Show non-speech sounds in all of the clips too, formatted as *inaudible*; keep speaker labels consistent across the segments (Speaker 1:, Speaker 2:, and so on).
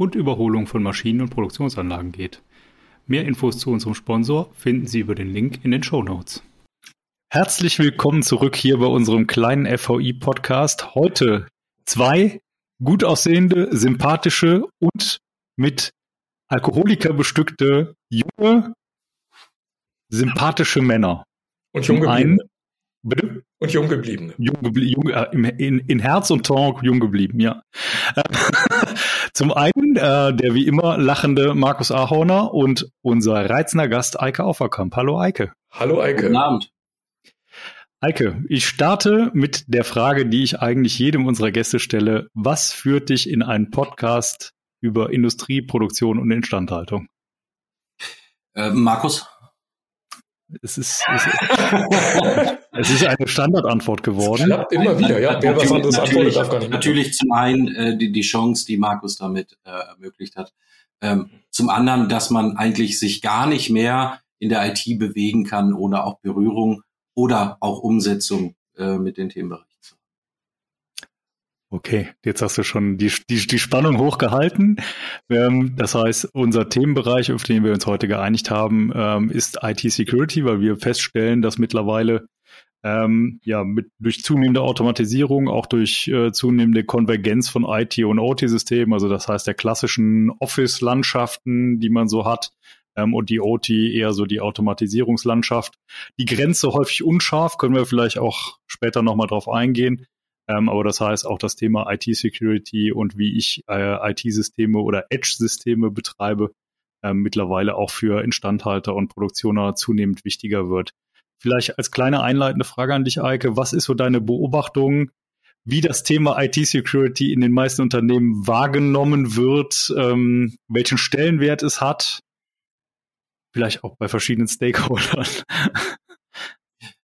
Speaker 1: und Überholung von Maschinen und Produktionsanlagen geht. Mehr Infos zu unserem Sponsor finden Sie über den Link in den Show Notes. Herzlich willkommen zurück hier bei unserem kleinen FVI-Podcast. Heute zwei gut aussehende, sympathische und mit Alkoholiker bestückte junge, sympathische Männer.
Speaker 2: Und jung geblieben.
Speaker 1: Bitte?
Speaker 2: Und jung geblieben.
Speaker 1: Jung, jung, äh, in, in Herz und Talk jung geblieben, ja. *laughs* Zum einen äh, der wie immer lachende Markus Ahorner und unser reizender Gast Eike Auferkamp. Hallo Eike.
Speaker 2: Hallo Eike.
Speaker 3: Guten Abend.
Speaker 1: Eike, ich starte mit der Frage, die ich eigentlich jedem unserer Gäste stelle. Was führt dich in einen Podcast über Industrie, Produktion und Instandhaltung?
Speaker 3: Äh, Markus?
Speaker 1: Es ist, es, es ist eine Standardantwort geworden.
Speaker 2: Klappt immer wieder, ja. Wer was anderes antwortet, darf gar nicht.
Speaker 3: Natürlich zum einen äh, die, die Chance, die Markus damit äh, ermöglicht hat. Ähm, zum anderen, dass man eigentlich sich gar nicht mehr in der IT bewegen kann, ohne auch Berührung oder auch Umsetzung äh, mit den Themenbereichen.
Speaker 1: Okay, jetzt hast du schon die, die, die Spannung hochgehalten. Ähm, das heißt, unser Themenbereich, auf den wir uns heute geeinigt haben, ähm, ist IT-Security, weil wir feststellen, dass mittlerweile ähm, ja mit durch zunehmende Automatisierung, auch durch äh, zunehmende Konvergenz von IT und OT-Systemen, also das heißt der klassischen Office-Landschaften, die man so hat, ähm, und die OT eher so die Automatisierungslandschaft. Die Grenze häufig unscharf, können wir vielleicht auch später nochmal drauf eingehen. Ähm, aber das heißt auch das Thema IT-Security und wie ich äh, IT-Systeme oder Edge-Systeme betreibe, äh, mittlerweile auch für Instandhalter und Produktioner zunehmend wichtiger wird. Vielleicht als kleine einleitende Frage an dich, Eike, was ist so deine Beobachtung, wie das Thema IT-Security in den meisten Unternehmen wahrgenommen wird, ähm, welchen Stellenwert es hat, vielleicht auch bei verschiedenen Stakeholdern? *laughs*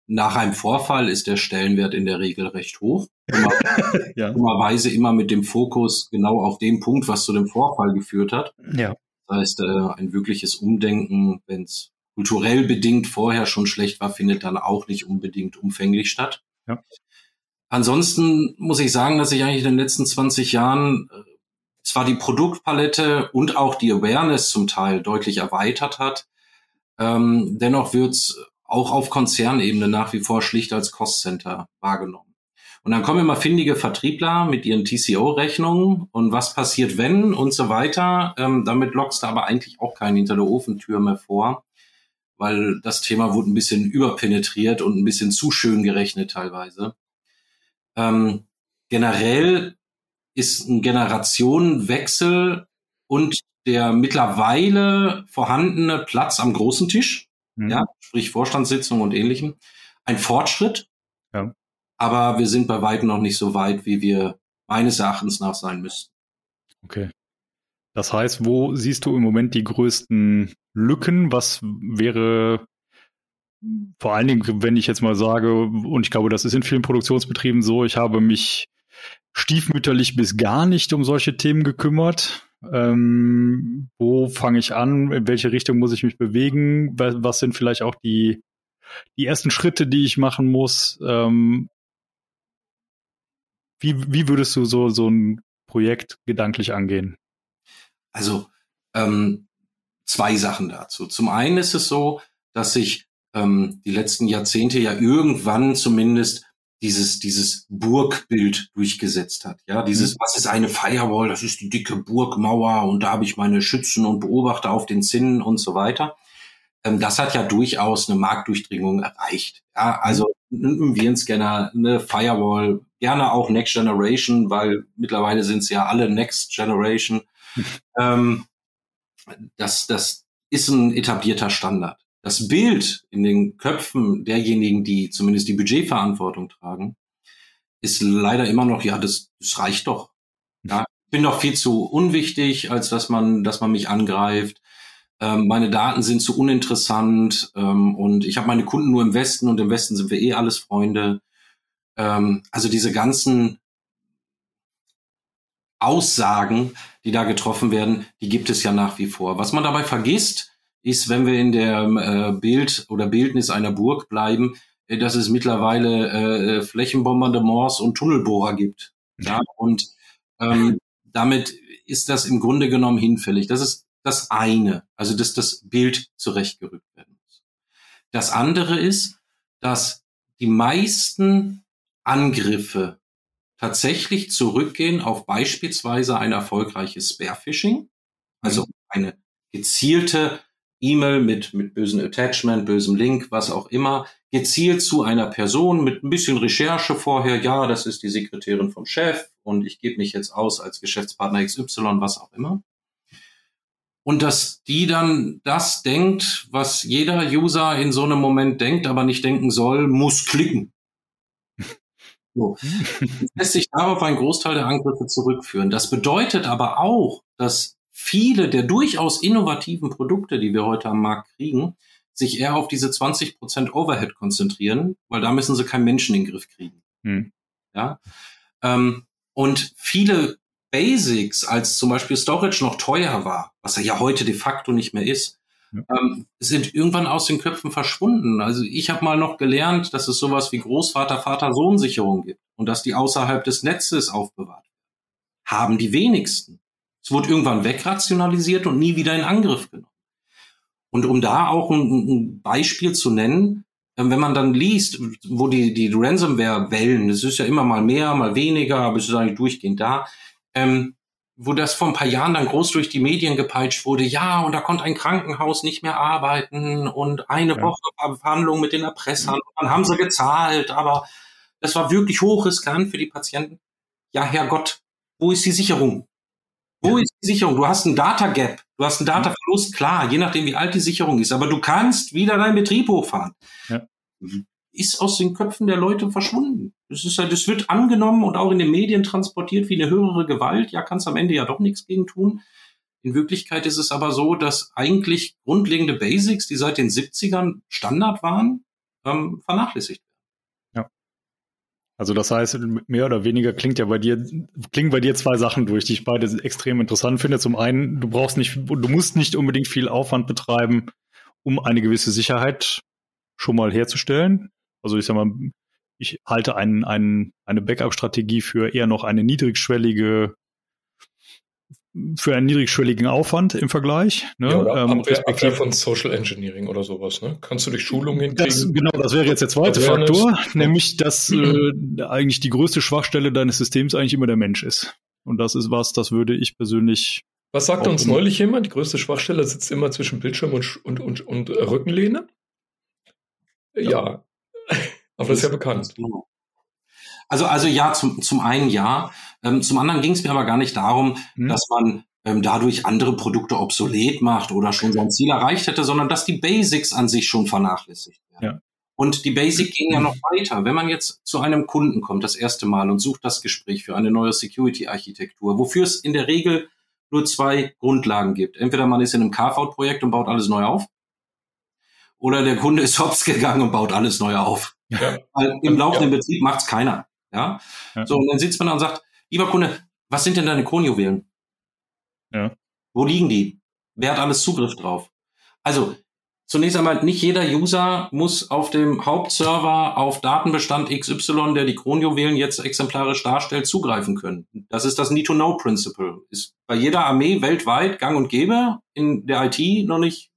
Speaker 3: Nach einem Vorfall ist der Stellenwert in der Regel recht hoch. Immer, *laughs* ja. Dummerweise immer mit dem Fokus genau auf dem Punkt, was zu dem Vorfall geführt hat.
Speaker 1: Ja.
Speaker 3: Das heißt, äh, ein wirkliches Umdenken, wenn es kulturell bedingt vorher schon schlecht war, findet dann auch nicht unbedingt umfänglich statt.
Speaker 1: Ja.
Speaker 3: Ansonsten muss ich sagen, dass sich eigentlich in den letzten 20 Jahren äh, zwar die Produktpalette und auch die Awareness zum Teil deutlich erweitert hat, ähm, dennoch wird es auch auf Konzernebene nach wie vor schlicht als Cost-Center wahrgenommen. Und dann kommen immer findige Vertriebler mit ihren TCO-Rechnungen und was passiert, wenn und so weiter. Ähm, damit lockst du aber eigentlich auch keinen hinter der Ofentür mehr vor, weil das Thema wurde ein bisschen überpenetriert und ein bisschen zu schön gerechnet teilweise. Ähm, generell ist ein Generationenwechsel und der mittlerweile vorhandene Platz am großen Tisch mhm. ja, sprich Vorstandssitzung und ähnlichem, ein Fortschritt.
Speaker 1: Ja.
Speaker 3: Aber wir sind bei weitem noch nicht so weit, wie wir meines Erachtens nach sein müssten.
Speaker 1: Okay. Das heißt, wo siehst du im Moment die größten Lücken? Was wäre vor allen Dingen, wenn ich jetzt mal sage, und ich glaube, das ist in vielen Produktionsbetrieben so, ich habe mich stiefmütterlich bis gar nicht um solche Themen gekümmert. Ähm, wo fange ich an? In welche Richtung muss ich mich bewegen? Was sind vielleicht auch die, die ersten Schritte, die ich machen muss? Ähm, wie, wie würdest du so, so ein Projekt gedanklich angehen?
Speaker 3: Also ähm, zwei Sachen dazu. Zum einen ist es so, dass sich ähm, die letzten Jahrzehnte ja irgendwann zumindest dieses, dieses Burgbild durchgesetzt hat. Ja, dieses, mhm. was ist eine Firewall? Das ist die dicke Burgmauer und da habe ich meine Schützen und Beobachter auf den Zinnen und so weiter. Ähm, das hat ja durchaus eine Marktdurchdringung erreicht. Ja, also ein Virenscanner, eine Firewall, gerne auch Next Generation, weil mittlerweile sind es ja alle Next Generation. *laughs* ähm, das, das ist ein etablierter Standard das Bild in den Köpfen derjenigen, die zumindest die Budgetverantwortung tragen, ist leider immer noch, ja, das, das reicht doch. Ja, bin doch viel zu unwichtig, als dass man, dass man mich angreift. Ähm, meine Daten sind zu uninteressant ähm, und ich habe meine Kunden nur im Westen und im Westen sind wir eh alles Freunde. Ähm, also diese ganzen Aussagen, die da getroffen werden, die gibt es ja nach wie vor. Was man dabei vergisst, ist, wenn wir in der äh, Bild oder Bildnis einer Burg bleiben, äh, dass es mittlerweile äh, Flächenbombardements und Tunnelbohrer gibt. Ja, und ähm, damit ist das im Grunde genommen hinfällig. Das ist das eine, also dass das Bild zurechtgerückt werden muss. Das andere ist, dass die meisten Angriffe tatsächlich zurückgehen auf beispielsweise ein erfolgreiches Spearphishing, also mhm. eine gezielte E-Mail mit, mit bösen Attachment, bösem Link, was auch immer, gezielt zu einer Person mit ein bisschen Recherche vorher, ja, das ist die Sekretärin vom Chef und ich gebe mich jetzt aus als Geschäftspartner XY, was auch immer. Und dass die dann das denkt, was jeder User in so einem Moment denkt, aber nicht denken soll, muss klicken. *laughs* So. lässt sich darauf ein Großteil der Angriffe zurückführen. Das bedeutet aber auch, dass viele der durchaus innovativen Produkte, die wir heute am Markt kriegen, sich eher auf diese 20 Prozent Overhead konzentrieren, weil da müssen sie keinen Menschen in den Griff kriegen. Hm. Ja. Ähm, und viele Basics, als zum Beispiel Storage noch teuer war, was er ja heute de facto nicht mehr ist, ähm, sind irgendwann aus den Köpfen verschwunden. Also ich habe mal noch gelernt, dass es sowas wie Großvater-Vater-Sohn-Sicherung gibt und dass die außerhalb des Netzes aufbewahrt werden. Haben die wenigsten. Es wurde irgendwann wegrationalisiert und nie wieder in Angriff genommen. Und um da auch ein, ein Beispiel zu nennen, ähm, wenn man dann liest, wo die, die Ransomware-Wellen, das ist ja immer mal mehr, mal weniger, aber es ist eigentlich durchgehend da, ähm, wo das vor ein paar Jahren dann groß durch die Medien gepeitscht wurde, ja, und da konnte ein Krankenhaus nicht mehr arbeiten und eine ja. Woche Verhandlungen mit den Erpressern, dann haben sie gezahlt, aber das war wirklich hochriskant für die Patienten. Ja, Herrgott, wo ist die Sicherung? Wo ist die Sicherung? Du hast einen Data Gap, du hast einen Data Verlust, klar, je nachdem, wie alt die Sicherung ist, aber du kannst wieder deinen Betrieb hochfahren. Ja. Ist aus den Köpfen der Leute verschwunden. Das ist halt, das wird angenommen und auch in den Medien transportiert wie eine höhere Gewalt. Ja, kannst am Ende ja doch nichts gegen tun. In Wirklichkeit ist es aber so, dass eigentlich grundlegende Basics, die seit den 70ern Standard waren, ähm, vernachlässigt werden.
Speaker 1: Also das heißt, mehr oder weniger klingt ja bei dir, klingen bei dir zwei Sachen durch, die ich beide extrem interessant finde. Zum einen, du brauchst nicht, du musst nicht unbedingt viel Aufwand betreiben, um eine gewisse Sicherheit schon mal herzustellen. Also ich sag mal, ich halte einen, einen, eine Backup-Strategie für eher noch eine niedrigschwellige für einen niedrigschwelligen Aufwand im Vergleich.
Speaker 2: Ne? Ja, oder ähm, Abwehr, von Social Engineering oder sowas. Ne? Kannst du durch Schulungen hinkriegen?
Speaker 1: Das, genau, das wäre jetzt der zweite Faktor, nämlich dass *clears throat* äh, eigentlich die größte Schwachstelle deines Systems eigentlich immer der Mensch ist. Und das ist was, das würde ich persönlich.
Speaker 2: Was sagte uns neulich jemand? Die größte Schwachstelle sitzt immer zwischen Bildschirm und, und, und, und Rückenlehne. Ja, ja. *laughs* Aber das ist ja bekannt.
Speaker 3: Also, also ja, zum, zum einen ja. Ähm, zum anderen ging es mir aber gar nicht darum, hm. dass man ähm, dadurch andere Produkte obsolet macht oder schon sein Ziel erreicht hätte, sondern dass die Basics an sich schon vernachlässigt werden. Ja. Und die Basics gehen ja noch weiter. Wenn man jetzt zu einem Kunden kommt, das erste Mal, und sucht das Gespräch für eine neue Security-Architektur, wofür es in der Regel nur zwei Grundlagen gibt. Entweder man ist in einem Carve-out-Projekt und baut alles neu auf, oder der Kunde ist hops gegangen und baut alles neu auf. Ja. Weil im laufenden ja. Betrieb macht's keiner. Ja? ja? So, und dann sitzt man da und sagt, lieber Kunde, was sind denn deine Kronjuwelen? Ja. Wo liegen die? Wer hat alles Zugriff drauf? Also, zunächst einmal, nicht jeder User muss auf dem Hauptserver auf Datenbestand XY, der die Kronjuwelen jetzt exemplarisch darstellt, zugreifen können. Das ist das Need-to-Know-Principle. Ist bei jeder Armee weltweit gang und gäbe, in der IT noch nicht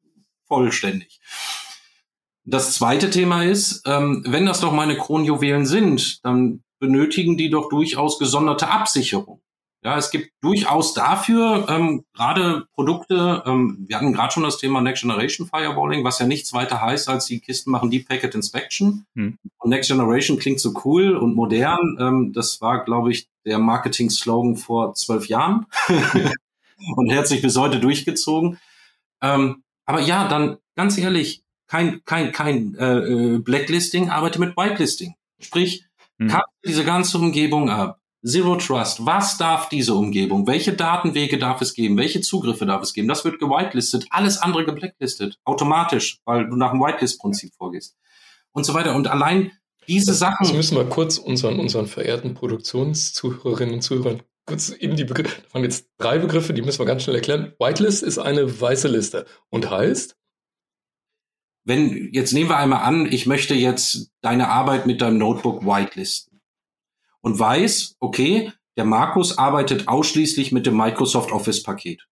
Speaker 3: vollständig. Das zweite Thema ist, ähm, wenn das doch meine Kronjuwelen sind, dann benötigen die doch durchaus gesonderte Absicherung. Ja, es gibt durchaus dafür ähm, gerade Produkte, ähm, wir hatten gerade schon das Thema Next Generation Firewalling, was ja nichts weiter heißt, als die Kisten machen Deep Packet Inspection. Hm. Und Next Generation klingt so cool und modern. Ähm, das war, glaube ich, der Marketing-Slogan vor zwölf Jahren *laughs* und hat sich bis heute durchgezogen. Ähm, aber ja, dann ganz ehrlich, kein, kein, kein äh, äh Blacklisting, arbeite mit Whitelisting. Sprich, mhm. kapsel diese ganze Umgebung ab. Zero Trust. Was darf diese Umgebung? Welche Datenwege darf es geben? Welche Zugriffe darf es geben? Das wird gewitelistet. Alles andere geblacklistet. Automatisch, weil du nach dem Whitelist-Prinzip vorgehst. Und so weiter. Und allein diese Sachen.
Speaker 2: Das müssen wir kurz unseren, unseren verehrten Produktionszuhörerinnen und Zuhörern kurz eben die Begriffe. Da waren jetzt drei Begriffe, die müssen wir ganz schnell erklären. Whitelist ist eine weiße Liste und heißt?
Speaker 3: Wenn, jetzt nehmen wir einmal an, ich möchte jetzt deine Arbeit mit deinem Notebook whitelisten und weiß, okay, der Markus arbeitet ausschließlich mit dem Microsoft Office Paket.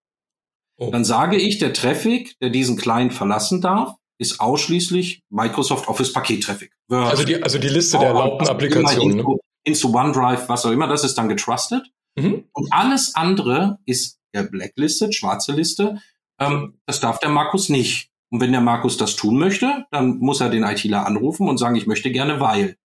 Speaker 3: Oh. Dann sage ich, der Traffic, der diesen Client verlassen darf, ist ausschließlich Microsoft Office Paket Traffic.
Speaker 2: Also die, also die Liste der erlaubten Applikationen.
Speaker 3: Into, into OneDrive, was auch immer, das ist dann getrustet. Mhm. Und alles andere ist der Blacklisted, schwarze Liste. Ähm, das darf der Markus nicht. Und wenn der Markus das tun möchte, dann muss er den ITler anrufen und sagen, ich möchte gerne weil.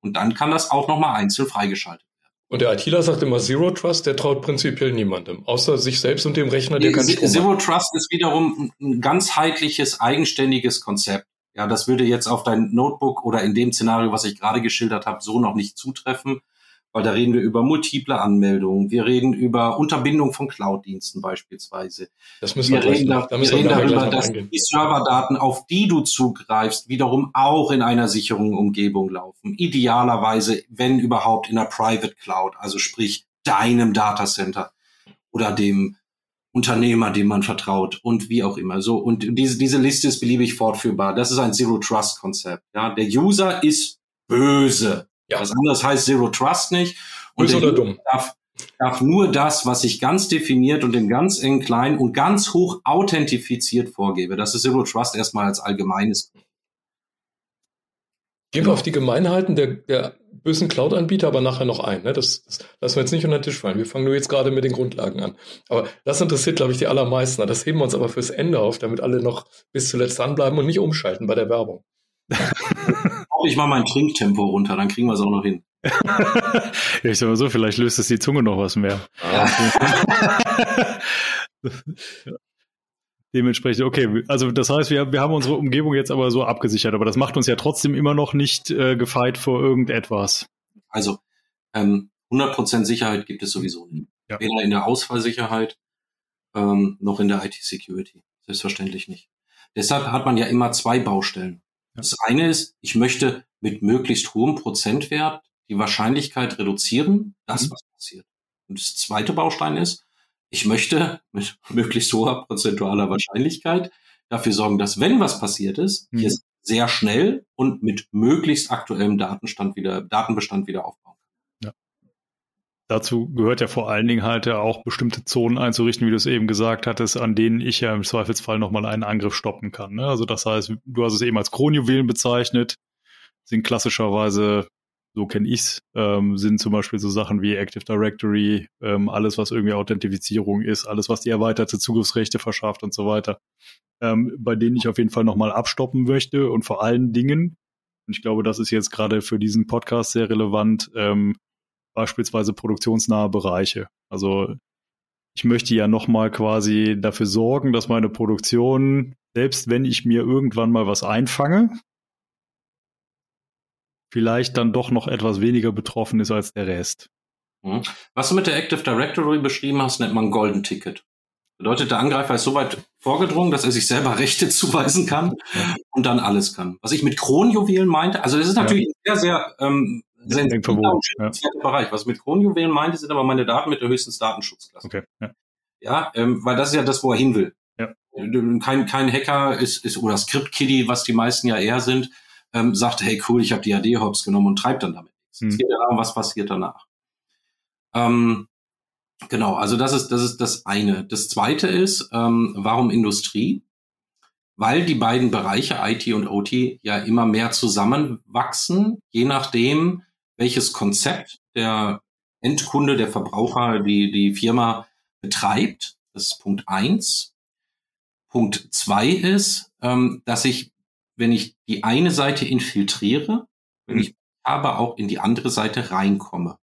Speaker 3: Und dann kann das auch nochmal einzeln freigeschaltet werden.
Speaker 2: Und der ITler sagt immer Zero Trust, der traut prinzipiell niemandem, außer sich selbst und dem Rechner, der kann
Speaker 3: Strom Zero Trust ist wiederum ein ganzheitliches, eigenständiges Konzept. Ja, das würde jetzt auf dein Notebook oder in dem Szenario, was ich gerade geschildert habe, so noch nicht zutreffen weil da reden wir über multiple Anmeldungen, wir reden über Unterbindung von Cloud-Diensten beispielsweise.
Speaker 2: Das müssen wir, wir reden, da,
Speaker 3: da wir reden darüber, dass die Serverdaten, auf die du zugreifst, wiederum auch in einer sicheren Umgebung laufen. Idealerweise, wenn überhaupt, in einer Private Cloud, also sprich deinem Datacenter oder dem Unternehmer, dem man vertraut und wie auch immer. So und diese diese Liste ist beliebig fortführbar. Das ist ein Zero Trust Konzept. Ja, der User ist böse. Ja. Was anderes heißt Zero Trust nicht.
Speaker 2: Und Böse oder dumm.
Speaker 3: Darf, darf nur das, was ich ganz definiert und in ganz eng klein und ganz hoch authentifiziert vorgebe. Das ist Zero Trust erstmal als allgemeines.
Speaker 2: Gehen wir auf die Gemeinheiten der, der bösen Cloud-Anbieter aber nachher noch ein. Ne? Das, das lassen wir jetzt nicht unter den Tisch fallen. Wir fangen nur jetzt gerade mit den Grundlagen an. Aber das interessiert, glaube ich, die allermeisten. Das heben wir uns aber fürs Ende auf, damit alle noch bis zuletzt dranbleiben und nicht umschalten bei der Werbung. *laughs*
Speaker 3: ich mal mein Trinktempo runter, dann kriegen wir es auch noch hin. *laughs*
Speaker 1: ja, ich sag mal so, vielleicht löst es die Zunge noch was mehr. *laughs* Dementsprechend, okay, also das heißt, wir, wir haben unsere Umgebung jetzt aber so abgesichert, aber das macht uns ja trotzdem immer noch nicht äh, gefeit vor irgendetwas.
Speaker 3: Also ähm, 100% Sicherheit gibt es sowieso nicht. Ja. Weder in der Ausfallsicherheit ähm, noch in der IT-Security. Selbstverständlich nicht. Deshalb hat man ja immer zwei Baustellen. Das eine ist, ich möchte mit möglichst hohem Prozentwert die Wahrscheinlichkeit reduzieren, dass mhm. was passiert. Und das zweite Baustein ist, ich möchte mit *laughs* möglichst hoher prozentualer Wahrscheinlichkeit dafür sorgen, dass wenn was passiert ist, mhm. ich es sehr schnell und mit möglichst aktuellem Datenstand wieder, Datenbestand wieder aufbauen
Speaker 1: Dazu gehört ja vor allen Dingen halt ja auch bestimmte Zonen einzurichten, wie du es eben gesagt hattest, an denen ich ja im Zweifelsfall nochmal einen Angriff stoppen kann. Ne? Also das heißt, du hast es eben als Kronjuwelen bezeichnet, sind klassischerweise, so kenne ich's, ähm, sind zum Beispiel so Sachen wie Active Directory, ähm, alles was irgendwie Authentifizierung ist, alles was die erweiterte Zugriffsrechte verschafft und so weiter, ähm, bei denen ich auf jeden Fall nochmal abstoppen möchte und vor allen Dingen, und ich glaube, das ist jetzt gerade für diesen Podcast sehr relevant, ähm, beispielsweise produktionsnahe Bereiche. Also ich möchte ja nochmal quasi dafür sorgen, dass meine Produktion, selbst wenn ich mir irgendwann mal was einfange, vielleicht dann doch noch etwas weniger betroffen ist als der Rest.
Speaker 3: Mhm. Was du mit der Active Directory beschrieben hast, nennt man Golden Ticket. Bedeutet, der Angreifer ist so weit vorgedrungen, dass er sich selber *laughs* Rechte zuweisen kann und dann alles kann. Was ich mit Kronjuwelen meinte, also das ist natürlich ja. sehr, sehr ähm, sensibler ja. Bereich. Was mit Kronjuwelen meinte, sind aber meine Daten mit der höchsten Datenschutzklasse. Okay. Ja, ja ähm, weil das ist ja das, wo er hin will. Ja. Kein, kein Hacker ist, ist oder Script-Kiddie, was die meisten ja eher sind, ähm, sagt, hey cool, ich habe die AD-Hops genommen und treibt dann damit nichts. Hm. Es geht ja darum, was passiert danach. Ähm, genau, also das ist, das ist das eine. Das zweite ist, ähm, warum Industrie? Weil die beiden Bereiche IT und OT ja immer mehr zusammenwachsen, je nachdem, welches Konzept der Endkunde, der Verbraucher, die, die Firma betreibt. Das ist Punkt eins. Punkt zwei ist, ähm, dass ich, wenn ich die eine Seite infiltriere, wenn ich aber auch in die andere Seite reinkomme.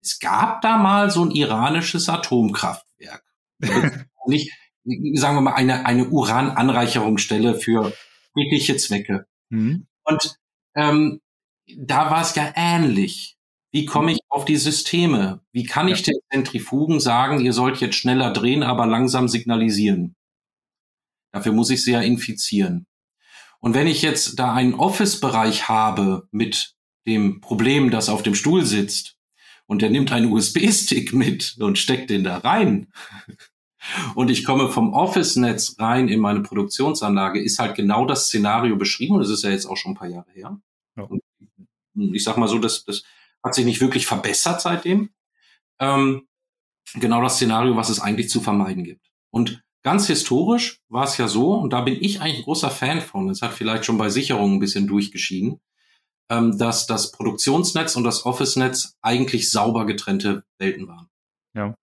Speaker 3: Es gab da mal so ein iranisches Atomkraftwerk. *laughs* nicht, sagen wir mal, eine, eine Urananreicherungsstelle für friedliche Zwecke. Mhm. Und ähm, da war es ja ähnlich. Wie komme ich auf die Systeme? Wie kann ich den Zentrifugen sagen, ihr sollt jetzt schneller drehen, aber langsam signalisieren? Dafür muss ich sie ja infizieren. Und wenn ich jetzt da einen Office-Bereich habe mit dem Problem, das auf dem Stuhl sitzt, und der nimmt einen USB-Stick *laughs* mit und steckt den da rein, *laughs* und ich komme vom Office-Netz rein in meine Produktionsanlage, ist halt genau das Szenario beschrieben. Das ist ja jetzt auch schon ein paar Jahre her. Ja. Ich sag mal so, das, das hat sich nicht wirklich verbessert seitdem. Ähm, genau das Szenario, was es eigentlich zu vermeiden gibt. Und ganz historisch war es ja so, und da bin ich eigentlich ein großer Fan von, es hat vielleicht schon bei Sicherungen ein bisschen durchgeschieden, ähm, dass das Produktionsnetz und das Office-Netz eigentlich sauber getrennte Welten waren. Ja.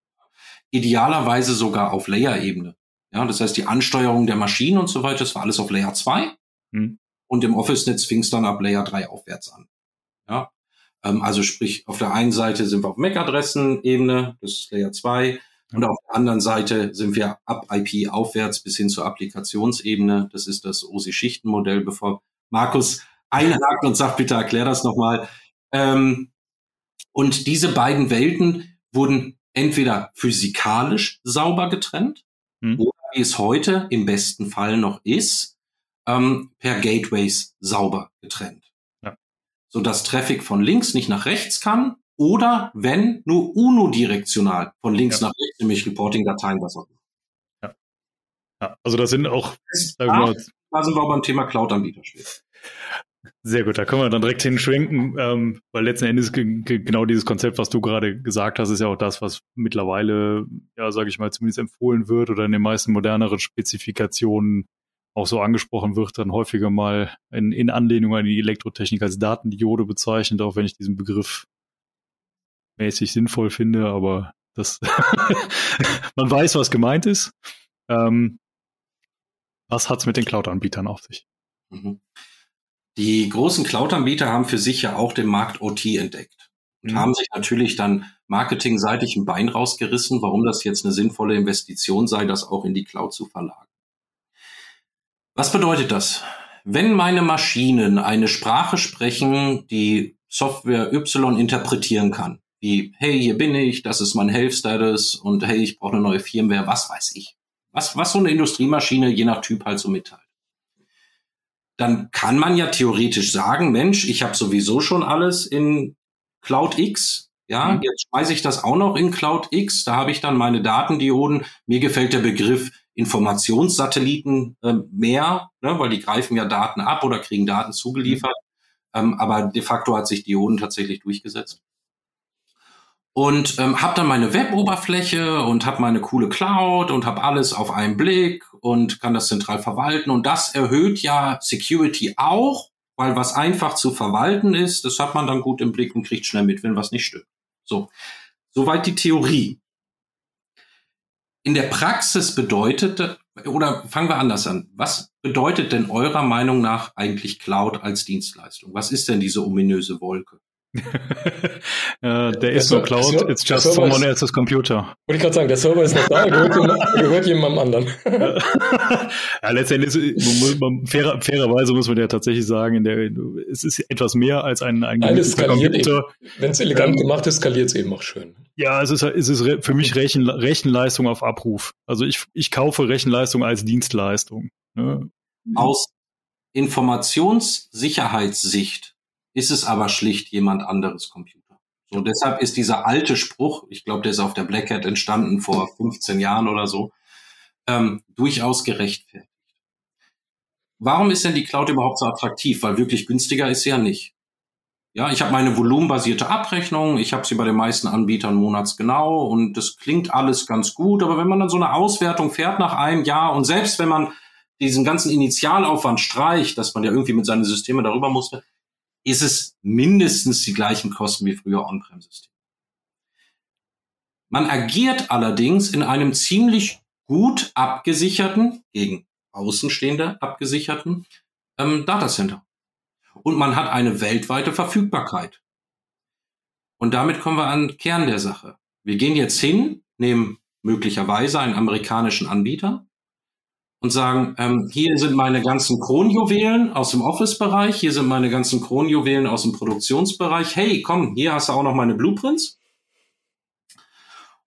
Speaker 3: Idealerweise sogar auf Layer-Ebene. Ja, das heißt, die Ansteuerung der Maschinen und so weiter, das war alles auf Layer 2. Hm. Und im Office-Netz fing es dann ab Layer 3 aufwärts an. Ja, ähm, also sprich, auf der einen Seite sind wir auf MAC-Adressen-Ebene, das ist Layer 2. Und auf der anderen Seite sind wir ab IP aufwärts bis hin zur Applikationsebene. Das ist das OSI-Schichtenmodell, bevor Markus einhakt und sagt, bitte erklär das nochmal. Ähm, und diese beiden Welten wurden entweder physikalisch sauber getrennt hm. oder wie es heute im besten Fall noch ist, ähm, per Gateways sauber getrennt. Sodass Traffic von links nicht nach rechts kann oder wenn nur unidirektional von links ja. nach rechts, nämlich Reporting-Dateien, was auch immer.
Speaker 1: Ja. ja. Also das sind auch.
Speaker 3: Da, da sind wir beim Thema Cloud-Anbieter später.
Speaker 1: Sehr gut, da können wir dann direkt hinschwenken, ähm, weil letzten Endes genau dieses Konzept, was du gerade gesagt hast, ist ja auch das, was mittlerweile, ja, sage ich mal, zumindest empfohlen wird oder in den meisten moderneren Spezifikationen auch so angesprochen wird, dann häufiger mal in, in Anlehnung an die Elektrotechnik als Datendiode bezeichnet, auch wenn ich diesen Begriff mäßig sinnvoll finde, aber das *laughs* man weiß, was gemeint ist. Ähm, was hat's mit den Cloud-Anbietern auf sich? Mhm.
Speaker 3: Die großen Cloud-Anbieter haben für sich ja auch den Markt OT entdeckt und mhm. haben sich natürlich dann marketingseitig ein Bein rausgerissen, warum das jetzt eine sinnvolle Investition sei, das auch in die Cloud zu verlagern. Was bedeutet das? Wenn meine Maschinen eine Sprache sprechen, die Software Y interpretieren kann, wie, hey, hier bin ich, das ist mein Health Status und hey, ich brauche eine neue Firmware, was weiß ich. Was, was so eine Industriemaschine je nach Typ halt so mitteilt dann kann man ja theoretisch sagen, Mensch, ich habe sowieso schon alles in Cloud X. Ja, mhm. jetzt schmeiße ich das auch noch in Cloud X. Da habe ich dann meine Datendioden. Mir gefällt der Begriff Informationssatelliten äh, mehr, ne, weil die greifen ja Daten ab oder kriegen Daten zugeliefert. Ähm, aber de facto hat sich Dioden tatsächlich durchgesetzt und ähm, habe dann meine Web-Oberfläche und habe meine coole Cloud und habe alles auf einen Blick und kann das zentral verwalten. Und das erhöht ja Security auch, weil was einfach zu verwalten ist, das hat man dann gut im Blick und kriegt schnell mit, wenn was nicht stimmt. So, soweit die Theorie. In der Praxis bedeutet, oder fangen wir anders an, was bedeutet denn eurer Meinung nach eigentlich Cloud als Dienstleistung? Was ist denn diese ominöse Wolke?
Speaker 1: uh, there is no cloud, Server, it's just someone ist, else's computer.
Speaker 2: Wollte ich gerade sagen, der Server ist noch da, gehört, jemand, gehört jemandem anderen. *laughs*
Speaker 1: ja, letztendlich, man, man, fairer, fairerweise muss man ja tatsächlich sagen, in der, es ist etwas mehr als ein, ein
Speaker 2: Computer. Wenn es elegant ähm, gemacht ist, skaliert es eben auch schön.
Speaker 1: Ja, es ist, es ist für mich Rechen, Rechenleistung auf Abruf. Also ich, ich kaufe Rechenleistung als Dienstleistung. Ne?
Speaker 3: Aus Informationssicherheitssicht ist es aber schlicht jemand anderes Computer. So, deshalb ist dieser alte Spruch, ich glaube, der ist auf der Black Hat entstanden vor 15 Jahren oder so, ähm, durchaus gerechtfertigt. Warum ist denn die Cloud überhaupt so attraktiv? Weil wirklich günstiger ist sie ja nicht. Ja, ich habe meine volumenbasierte Abrechnung, ich habe sie bei den meisten Anbietern monatsgenau und das klingt alles ganz gut, aber wenn man dann so eine Auswertung fährt nach einem Jahr und selbst wenn man diesen ganzen Initialaufwand streicht, dass man ja irgendwie mit seinen Systemen darüber musste, ist es mindestens die gleichen Kosten wie früher On-Prem-System. Man agiert allerdings in einem ziemlich gut abgesicherten, gegen Außenstehende abgesicherten ähm, Datacenter. Und man hat eine weltweite Verfügbarkeit. Und damit kommen wir an den Kern der Sache. Wir gehen jetzt hin, nehmen möglicherweise einen amerikanischen Anbieter und sagen, ähm, hier sind meine ganzen Kronjuwelen aus dem Office-Bereich, hier sind meine ganzen Kronjuwelen aus dem Produktionsbereich. Hey, komm, hier hast du auch noch meine Blueprints.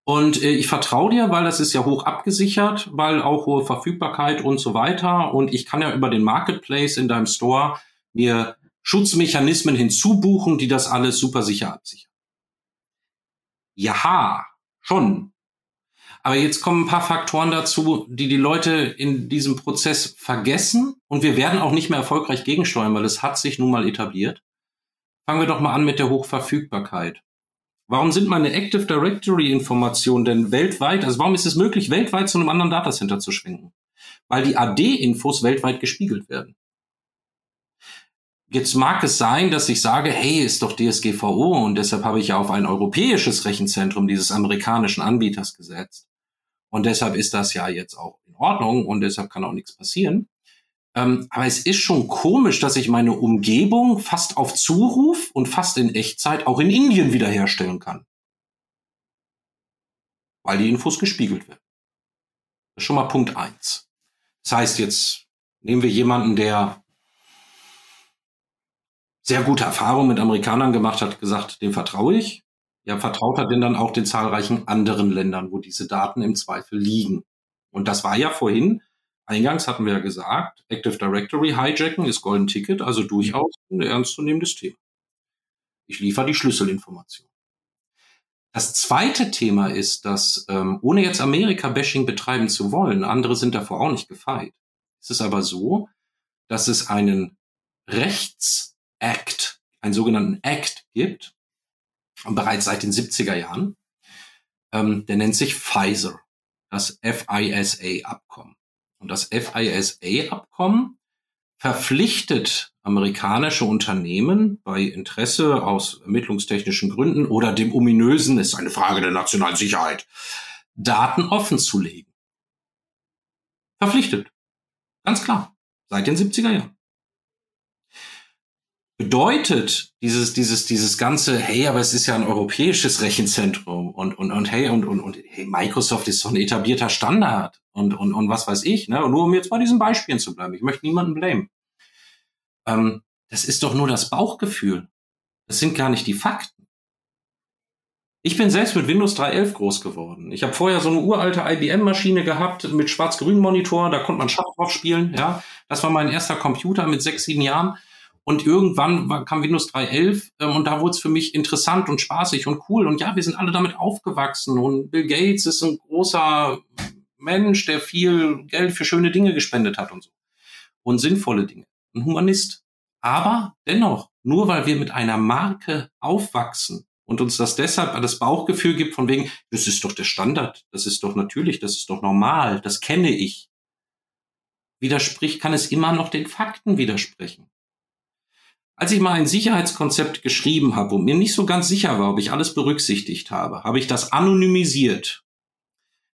Speaker 3: Und äh, ich vertraue dir, weil das ist ja hoch abgesichert, weil auch hohe Verfügbarkeit und so weiter. Und ich kann ja über den Marketplace in deinem Store mir Schutzmechanismen hinzubuchen, die das alles super sicher absichern. Ja, schon. Aber jetzt kommen ein paar Faktoren dazu, die die Leute in diesem Prozess vergessen. Und wir werden auch nicht mehr erfolgreich gegensteuern, weil es hat sich nun mal etabliert. Fangen wir doch mal an mit der Hochverfügbarkeit. Warum sind meine Active Directory Informationen denn weltweit, also warum ist es möglich, weltweit zu einem anderen Datacenter zu schwenken? Weil die AD-Infos weltweit gespiegelt werden. Jetzt mag es sein, dass ich sage, hey, ist doch DSGVO und deshalb habe ich ja auf ein europäisches Rechenzentrum dieses amerikanischen Anbieters gesetzt. Und deshalb ist das ja jetzt auch in Ordnung und deshalb kann auch nichts passieren. Ähm, aber es ist schon komisch, dass ich meine Umgebung fast auf Zuruf und fast in Echtzeit auch in Indien wiederherstellen kann. Weil die Infos gespiegelt werden. Das ist schon mal Punkt eins. Das heißt, jetzt nehmen wir jemanden, der sehr gute Erfahrungen mit Amerikanern gemacht hat, gesagt, dem vertraue ich. Ja, vertraut er denn dann auch den zahlreichen anderen Ländern, wo diese Daten im Zweifel liegen? Und das war ja vorhin Eingangs hatten wir ja gesagt, Active Directory hijacken ist Golden Ticket, also durchaus ein ernstzunehmendes Thema. Ich liefere die Schlüsselinformation. Das zweite Thema ist, dass ähm, ohne jetzt Amerika-Bashing betreiben zu wollen, andere sind davor auch nicht gefeit. Es ist aber so, dass es einen Rechtsakt, einen sogenannten Act gibt, bereits seit den 70er Jahren. Ähm, der nennt sich Pfizer, das FISA-Abkommen. Und das FISA-Abkommen verpflichtet amerikanische Unternehmen bei Interesse aus ermittlungstechnischen Gründen oder dem ominösen, ist eine Frage der nationalen Sicherheit, Daten offen zu legen. Verpflichtet. Ganz klar. Seit den 70er Jahren bedeutet dieses, dieses, dieses ganze, hey, aber es ist ja ein europäisches Rechenzentrum und, und, und hey, und, und, und hey, Microsoft ist doch ein etablierter Standard und, und, und was weiß ich, ne? Und nur um jetzt bei diesen Beispielen zu bleiben, ich möchte niemanden blamen. Ähm, das ist doch nur das Bauchgefühl. Das sind gar nicht die Fakten. Ich bin selbst mit Windows 3.11 groß geworden. Ich habe vorher so eine uralte IBM-Maschine gehabt mit schwarz-grün Monitor, da konnte man Schach drauf spielen, ja. Das war mein erster Computer mit sechs, sieben Jahren. Und irgendwann kam Windows 3.11 ähm, und da wurde es für mich interessant und spaßig und cool. Und ja, wir sind alle damit aufgewachsen. Und Bill Gates ist ein großer Mensch, der viel Geld für schöne Dinge gespendet hat und so. Und sinnvolle Dinge. Ein Humanist. Aber dennoch, nur weil wir mit einer Marke aufwachsen und uns das deshalb das Bauchgefühl gibt von wegen, das ist doch der Standard, das ist doch natürlich, das ist doch normal, das kenne ich, widerspricht, kann es immer noch den Fakten widersprechen. Als ich mal ein Sicherheitskonzept geschrieben habe und mir nicht so ganz sicher war, ob ich alles berücksichtigt habe, habe ich das anonymisiert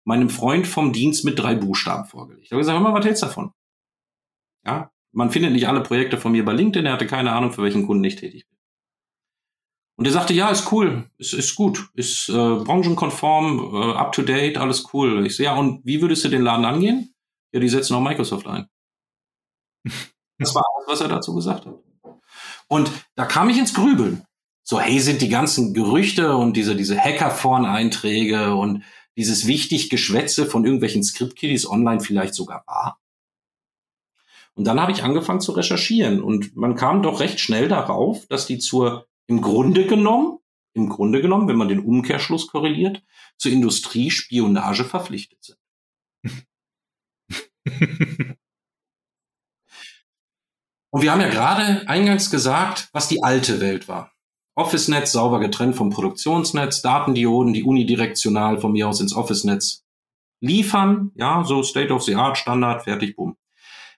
Speaker 3: meinem Freund vom Dienst mit drei Buchstaben vorgelegt. Ich habe gesagt, hör mal, was hältst du davon? Ja, man findet nicht alle Projekte von mir bei LinkedIn, er hatte keine Ahnung, für welchen Kunden ich tätig bin. Und er sagte, ja, ist cool, ist, ist gut, ist äh, branchenkonform, äh, up to date, alles cool. Ich so, ja, und wie würdest du den Laden angehen? Ja, die setzen auch Microsoft ein. *laughs* Das war alles, was er dazu gesagt hat. Und da kam ich ins Grübeln. So, hey, sind die ganzen Gerüchte und diese, diese Hackerphone-Einträge und dieses wichtig Geschwätze von irgendwelchen Script-Kiddies online vielleicht sogar wahr? Und dann habe ich angefangen zu recherchieren und man kam doch recht schnell darauf, dass die zur, im Grunde genommen, im Grunde genommen, wenn man den Umkehrschluss korreliert, zur Industriespionage verpflichtet sind. *laughs* Und wir haben ja gerade eingangs gesagt, was die alte Welt war. Office-Netz sauber getrennt vom Produktionsnetz, Datendioden, die unidirektional von mir aus ins Office-Netz liefern, ja, so State of the Art, Standard, fertig, bumm.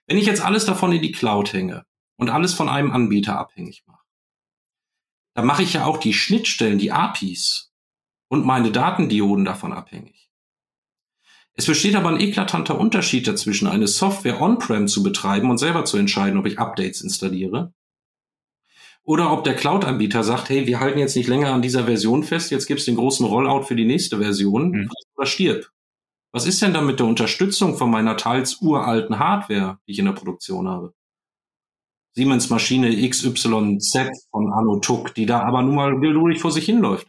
Speaker 3: Wenn ich jetzt alles davon in die Cloud hänge und alles von einem Anbieter abhängig mache, dann mache ich ja auch die Schnittstellen, die APIs und meine Datendioden davon abhängig. Es besteht aber ein eklatanter Unterschied dazwischen, eine Software on-prem zu betreiben und selber zu entscheiden, ob ich Updates installiere. Oder ob der Cloud-Anbieter sagt, hey, wir halten jetzt nicht länger an dieser Version fest, jetzt gibt's den großen Rollout für die nächste Version, mhm. oder stirb. Was ist denn da mit der Unterstützung von meiner teils uralten Hardware, die ich in der Produktion habe? Siemens Maschine XYZ von Anno Tuck, die da aber nun mal geduldig vor sich hinläuft.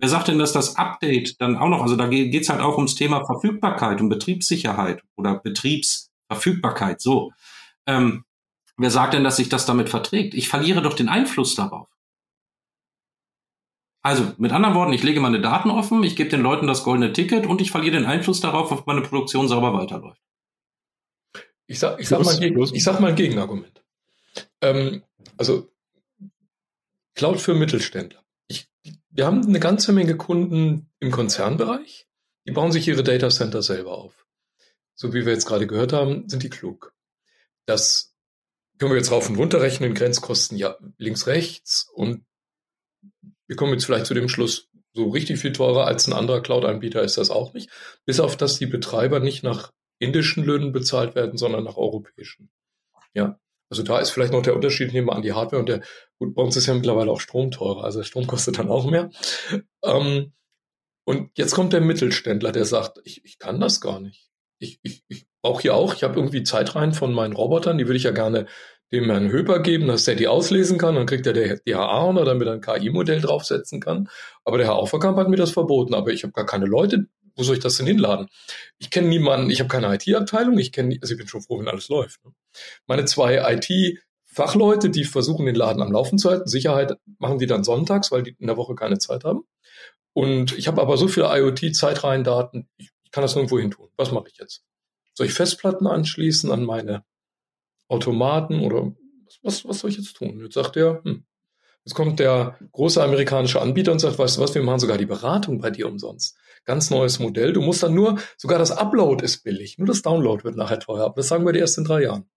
Speaker 3: Wer sagt denn, dass das Update dann auch noch, also da geht es halt auch ums Thema Verfügbarkeit und Betriebssicherheit oder Betriebsverfügbarkeit, so. Ähm, wer sagt denn, dass sich das damit verträgt? Ich verliere doch den Einfluss darauf. Also mit anderen Worten, ich lege meine Daten offen, ich gebe den Leuten das goldene Ticket und ich verliere den Einfluss darauf, ob meine Produktion sauber weiterläuft.
Speaker 2: Ich sag, ich sag, mal, ich sag mal ein Gegenargument. Ähm, also Cloud für Mittelständler. Wir haben eine ganze Menge Kunden im Konzernbereich, die bauen sich ihre Data Center selber auf. So wie wir jetzt gerade gehört haben, sind die klug. Das können wir jetzt rauf und runter rechnen, Grenzkosten ja links, rechts und wir kommen jetzt vielleicht zu dem Schluss, so richtig viel teurer als ein anderer Cloud-Anbieter ist das auch nicht. Bis auf, dass die Betreiber nicht nach indischen Löhnen bezahlt werden, sondern nach europäischen. Ja. Also da ist vielleicht noch der Unterschied, nehmen wir an die Hardware und der, gut, bei uns ist ja mittlerweile auch Strom teurer, also Strom kostet dann auch mehr. Ähm, und jetzt kommt der Mittelständler, der sagt, ich, ich kann das gar nicht. Ich, ich, ich brauche hier auch, ich habe irgendwie Zeitreihen von meinen Robotern, die würde ich ja gerne dem Herrn Höper geben, dass der die auslesen kann, dann kriegt er der DHA oder damit ein KI-Modell draufsetzen kann. Aber der Herr Auferkamp hat mir das verboten, aber ich habe gar keine Leute, wo soll ich das denn hinladen? Ich kenne niemanden, ich habe keine IT-Abteilung, ich kenne, also ich bin schon froh, wenn alles läuft. Ne? Meine zwei IT-Fachleute, die versuchen, den Laden am Laufen zu halten, Sicherheit machen die dann sonntags, weil die in der Woche keine Zeit haben. Und ich habe aber so viele IoT-Zeitreihendaten, ich, ich kann das nirgendwo hin tun. Was mache ich jetzt? Soll ich Festplatten anschließen an meine Automaten oder was, was soll ich jetzt tun? Jetzt sagt er, hm, jetzt kommt der große amerikanische Anbieter und sagt, weißt du was, wir machen sogar die Beratung bei dir umsonst. Ganz neues Modell. Du musst dann nur, sogar das Upload ist billig, nur das Download wird nachher teuer. Aber das sagen wir dir erst in drei Jahren.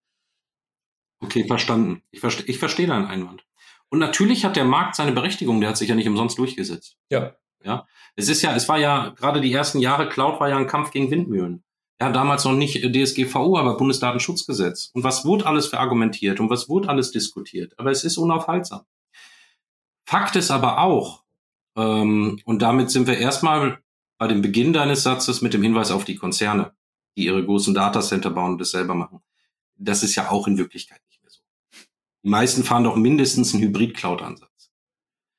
Speaker 3: Okay, verstanden. Ich, verste, ich verstehe deinen Einwand. Und natürlich hat der Markt seine Berechtigung, der hat sich ja nicht umsonst durchgesetzt.
Speaker 2: Ja.
Speaker 3: Ja. Es ist ja, es war ja, gerade die ersten Jahre, Cloud war ja ein Kampf gegen Windmühlen ja, damals noch nicht DSGVO, aber Bundesdatenschutzgesetz. Und was wurde alles verargumentiert und was wurde alles diskutiert? Aber es ist unaufhaltsam. Fakt ist aber auch, ähm, und damit sind wir erstmal bei dem Beginn deines Satzes mit dem Hinweis auf die Konzerne, die ihre großen Datacenter bauen und das selber machen. Das ist ja auch in Wirklichkeit. Die meisten fahren doch mindestens einen Hybrid-Cloud-Ansatz.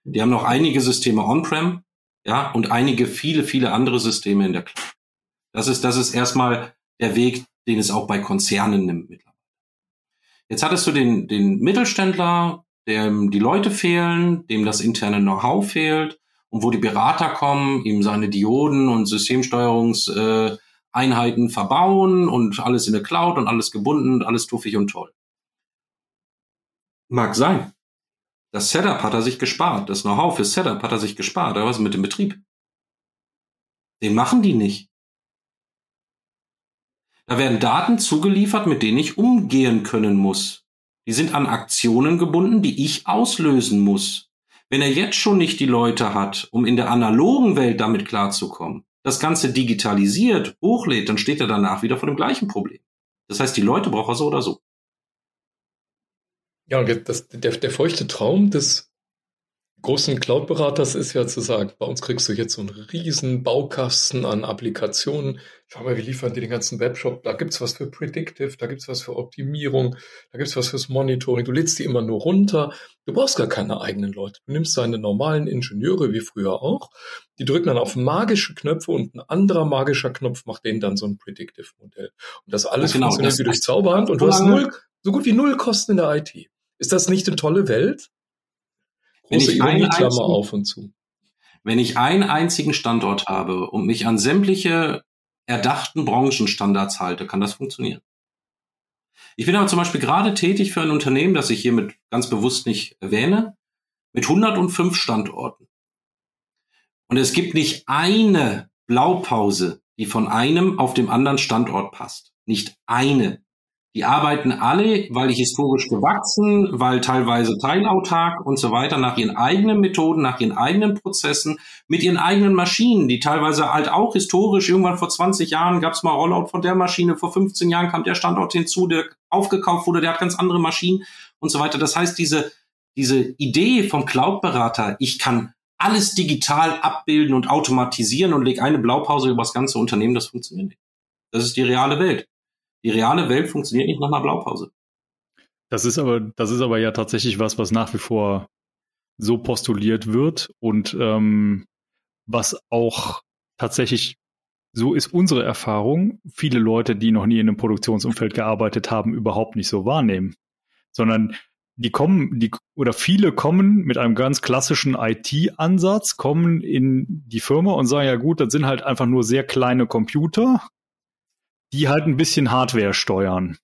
Speaker 3: Die haben noch einige Systeme on-prem, ja, und einige viele, viele andere Systeme in der Cloud. Das ist, das ist erstmal der Weg, den es auch bei Konzernen nimmt mittlerweile. Jetzt hattest du den, den Mittelständler, dem die Leute fehlen, dem das interne Know-how fehlt und wo die Berater kommen, ihm seine Dioden und Systemsteuerungseinheiten verbauen und alles in der Cloud und alles gebunden und alles tuffig und toll. Mag sein. Das Setup hat er sich gespart. Das Know-how für Setup hat er sich gespart. Aber was mit dem Betrieb? Den machen die nicht. Da werden Daten zugeliefert, mit denen ich umgehen können muss. Die sind an Aktionen gebunden, die ich auslösen muss. Wenn er jetzt schon nicht die Leute hat, um in der analogen Welt damit klarzukommen, das Ganze digitalisiert, hochlädt, dann steht er danach wieder vor dem gleichen Problem. Das heißt, die Leute braucht er so oder so.
Speaker 2: Ja, das, der, der feuchte Traum des großen Cloud-Beraters ist ja zu sagen, bei uns kriegst du jetzt so einen riesen Baukasten an Applikationen. Schau mal, wir liefern dir den ganzen Webshop. Da gibt's was für Predictive, da gibt's was für Optimierung, da gibt's was fürs Monitoring. Du lädst die immer nur runter. Du brauchst gar keine eigenen Leute. Du nimmst deine normalen Ingenieure, wie früher auch. Die drücken dann auf magische Knöpfe und ein anderer magischer Knopf macht denen dann so ein Predictive-Modell. Und das alles ja, genau, funktioniert das wie durch Zauberhand und du hast null, so gut wie null Kosten in der IT. Ist das nicht eine tolle Welt?
Speaker 3: Große Ironie, Klammer auf und zu. Wenn ich einen einzigen Standort habe und mich an sämtliche erdachten Branchenstandards halte, kann das funktionieren. Ich bin aber zum Beispiel gerade tätig für ein Unternehmen, das ich hiermit ganz bewusst nicht erwähne, mit 105 Standorten. Und es gibt nicht eine Blaupause, die von einem auf dem anderen Standort passt. Nicht eine. Die arbeiten alle, weil die historisch gewachsen, weil teilweise teilautark und so weiter, nach ihren eigenen Methoden, nach ihren eigenen Prozessen, mit ihren eigenen Maschinen, die teilweise halt auch historisch, irgendwann vor 20 Jahren gab es mal Rollout von der Maschine, vor 15 Jahren kam der Standort hinzu, der aufgekauft wurde, der hat ganz andere Maschinen und so weiter. Das heißt, diese, diese Idee vom Cloud-Berater, ich kann alles digital abbilden und automatisieren und leg eine Blaupause über das ganze Unternehmen, das funktioniert nicht. Das ist die reale Welt. Die reale Welt funktioniert nicht nach einer Blaupause.
Speaker 1: Das ist aber, das ist aber ja tatsächlich was, was nach wie vor so postuliert wird und ähm, was auch tatsächlich so ist unsere Erfahrung, viele Leute, die noch nie in einem Produktionsumfeld gearbeitet haben, überhaupt nicht so wahrnehmen. Sondern die kommen, die, oder viele kommen mit einem ganz klassischen IT-Ansatz, kommen in die Firma und sagen, ja gut, das sind halt einfach nur sehr kleine Computer, die halt ein bisschen Hardware steuern.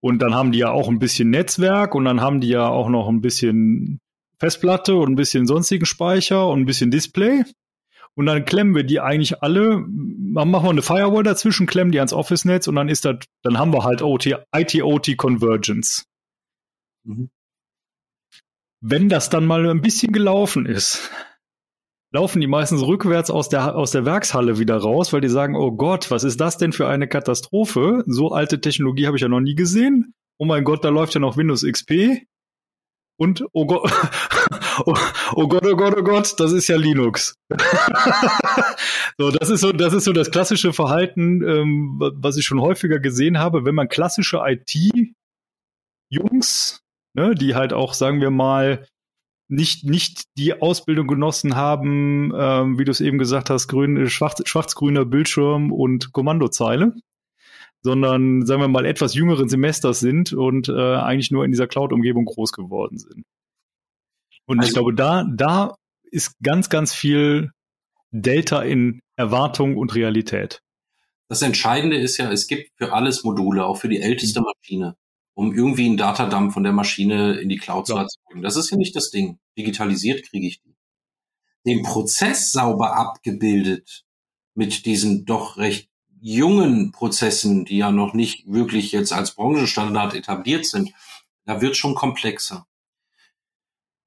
Speaker 1: Und dann haben die ja auch ein bisschen Netzwerk und dann haben die ja auch noch ein bisschen Festplatte und ein bisschen sonstigen Speicher und ein bisschen Display. Und dann klemmen wir die eigentlich alle, machen wir eine Firewall dazwischen, klemmen die ans Office-Netz und dann ist das, dann haben wir halt OT, IT-OT Convergence. Mhm. Wenn das dann mal ein bisschen gelaufen ist, laufen die meistens rückwärts aus der, aus der Werkshalle wieder raus, weil die sagen, oh Gott, was ist das denn für eine Katastrophe? So alte Technologie habe ich ja noch nie gesehen. Oh mein Gott, da läuft ja noch Windows XP. Und oh Gott, *laughs* oh, oh, Gott, oh Gott, oh Gott, das ist ja Linux. *laughs* so, das ist so, das ist so das klassische Verhalten, ähm, was ich schon häufiger gesehen habe, wenn man klassische IT-Jungs, ne, die halt auch, sagen wir mal, nicht, nicht die Ausbildung genossen haben, ähm, wie du es eben gesagt hast, grün, schwarz, schwarz-grüner Bildschirm und Kommandozeile, sondern sagen wir mal etwas jüngeren Semesters sind und äh, eigentlich nur in dieser Cloud-Umgebung groß geworden sind. Und also, ich glaube, da, da ist ganz, ganz viel Delta in Erwartung und Realität.
Speaker 3: Das Entscheidende ist ja, es gibt für alles Module, auch für die älteste mhm. Maschine, um irgendwie einen Datadump von der Maschine in die Cloud ja. zu erzeugen. Das ist ja nicht das Ding. Digitalisiert kriege ich die. Den Prozess sauber abgebildet mit diesen doch recht jungen Prozessen, die ja noch nicht wirklich jetzt als Branchenstandard etabliert sind, da wird schon komplexer.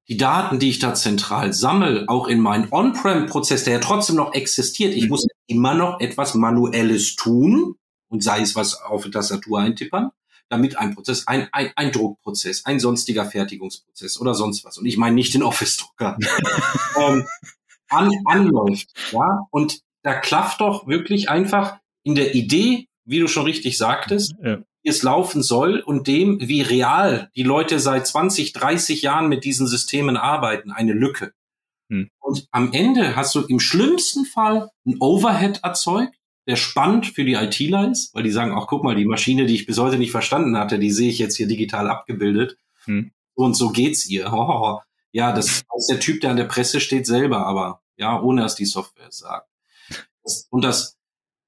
Speaker 3: Die Daten, die ich da zentral sammle, auch in meinen On-Prem-Prozess, der ja trotzdem noch existiert, ich muss immer noch etwas Manuelles tun und sei es was auf die Tastatur eintippern, damit ein Prozess, ein, ein, ein Druckprozess, ein sonstiger Fertigungsprozess oder sonst was, und ich meine nicht den Office-Drucker, *laughs* ähm, an, anläuft. Ja? Und da klafft doch wirklich einfach in der Idee, wie du schon richtig sagtest, ja. wie es laufen soll und dem, wie real die Leute seit 20, 30 Jahren mit diesen Systemen arbeiten, eine Lücke. Hm. Und am Ende hast du im schlimmsten Fall ein Overhead erzeugt, der spannend für die ITler ist, weil die sagen, ach guck mal, die Maschine, die ich bis heute nicht verstanden hatte, die sehe ich jetzt hier digital abgebildet. Hm. Und so geht's ihr. Oh, *laughs* ja, das ist der Typ, der an der Presse steht, selber, aber ja, ohne dass die Software es sagt. Das, und das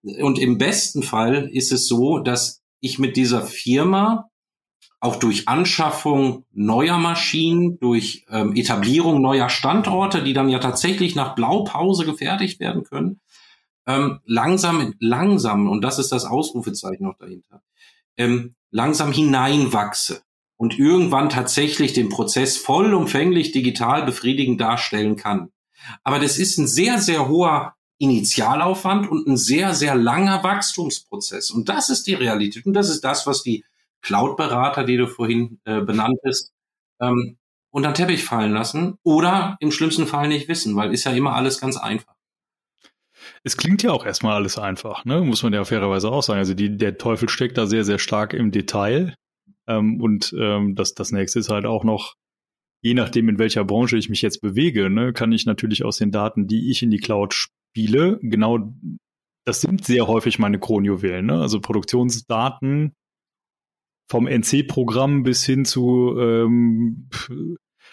Speaker 3: und im besten Fall ist es so, dass ich mit dieser Firma auch durch Anschaffung neuer Maschinen, durch ähm, Etablierung neuer Standorte, die dann ja tatsächlich nach Blaupause gefertigt werden können, ähm, langsam, langsam, und das ist das Ausrufezeichen noch dahinter, ähm, langsam hineinwachse und irgendwann tatsächlich den Prozess vollumfänglich digital befriedigend darstellen kann. Aber das ist ein sehr, sehr hoher Initialaufwand und ein sehr, sehr langer Wachstumsprozess. Und das ist die Realität. Und das ist das, was die Cloud-Berater, die du vorhin äh, benannt hast, ähm, unter den Teppich fallen lassen oder im schlimmsten Fall nicht wissen, weil ist ja immer alles ganz einfach.
Speaker 1: Es klingt ja auch erstmal alles einfach, ne? muss man ja fairerweise auch sagen. Also die, der Teufel steckt da sehr, sehr stark im Detail. Ähm, und ähm, das, das nächste ist halt auch noch, je nachdem, in welcher Branche ich mich jetzt bewege, ne, kann ich natürlich aus den Daten, die ich in die Cloud Spiele, genau, das sind sehr häufig meine Kronjuwelen, ne? Also Produktionsdaten vom NC-Programm bis hin zu ähm,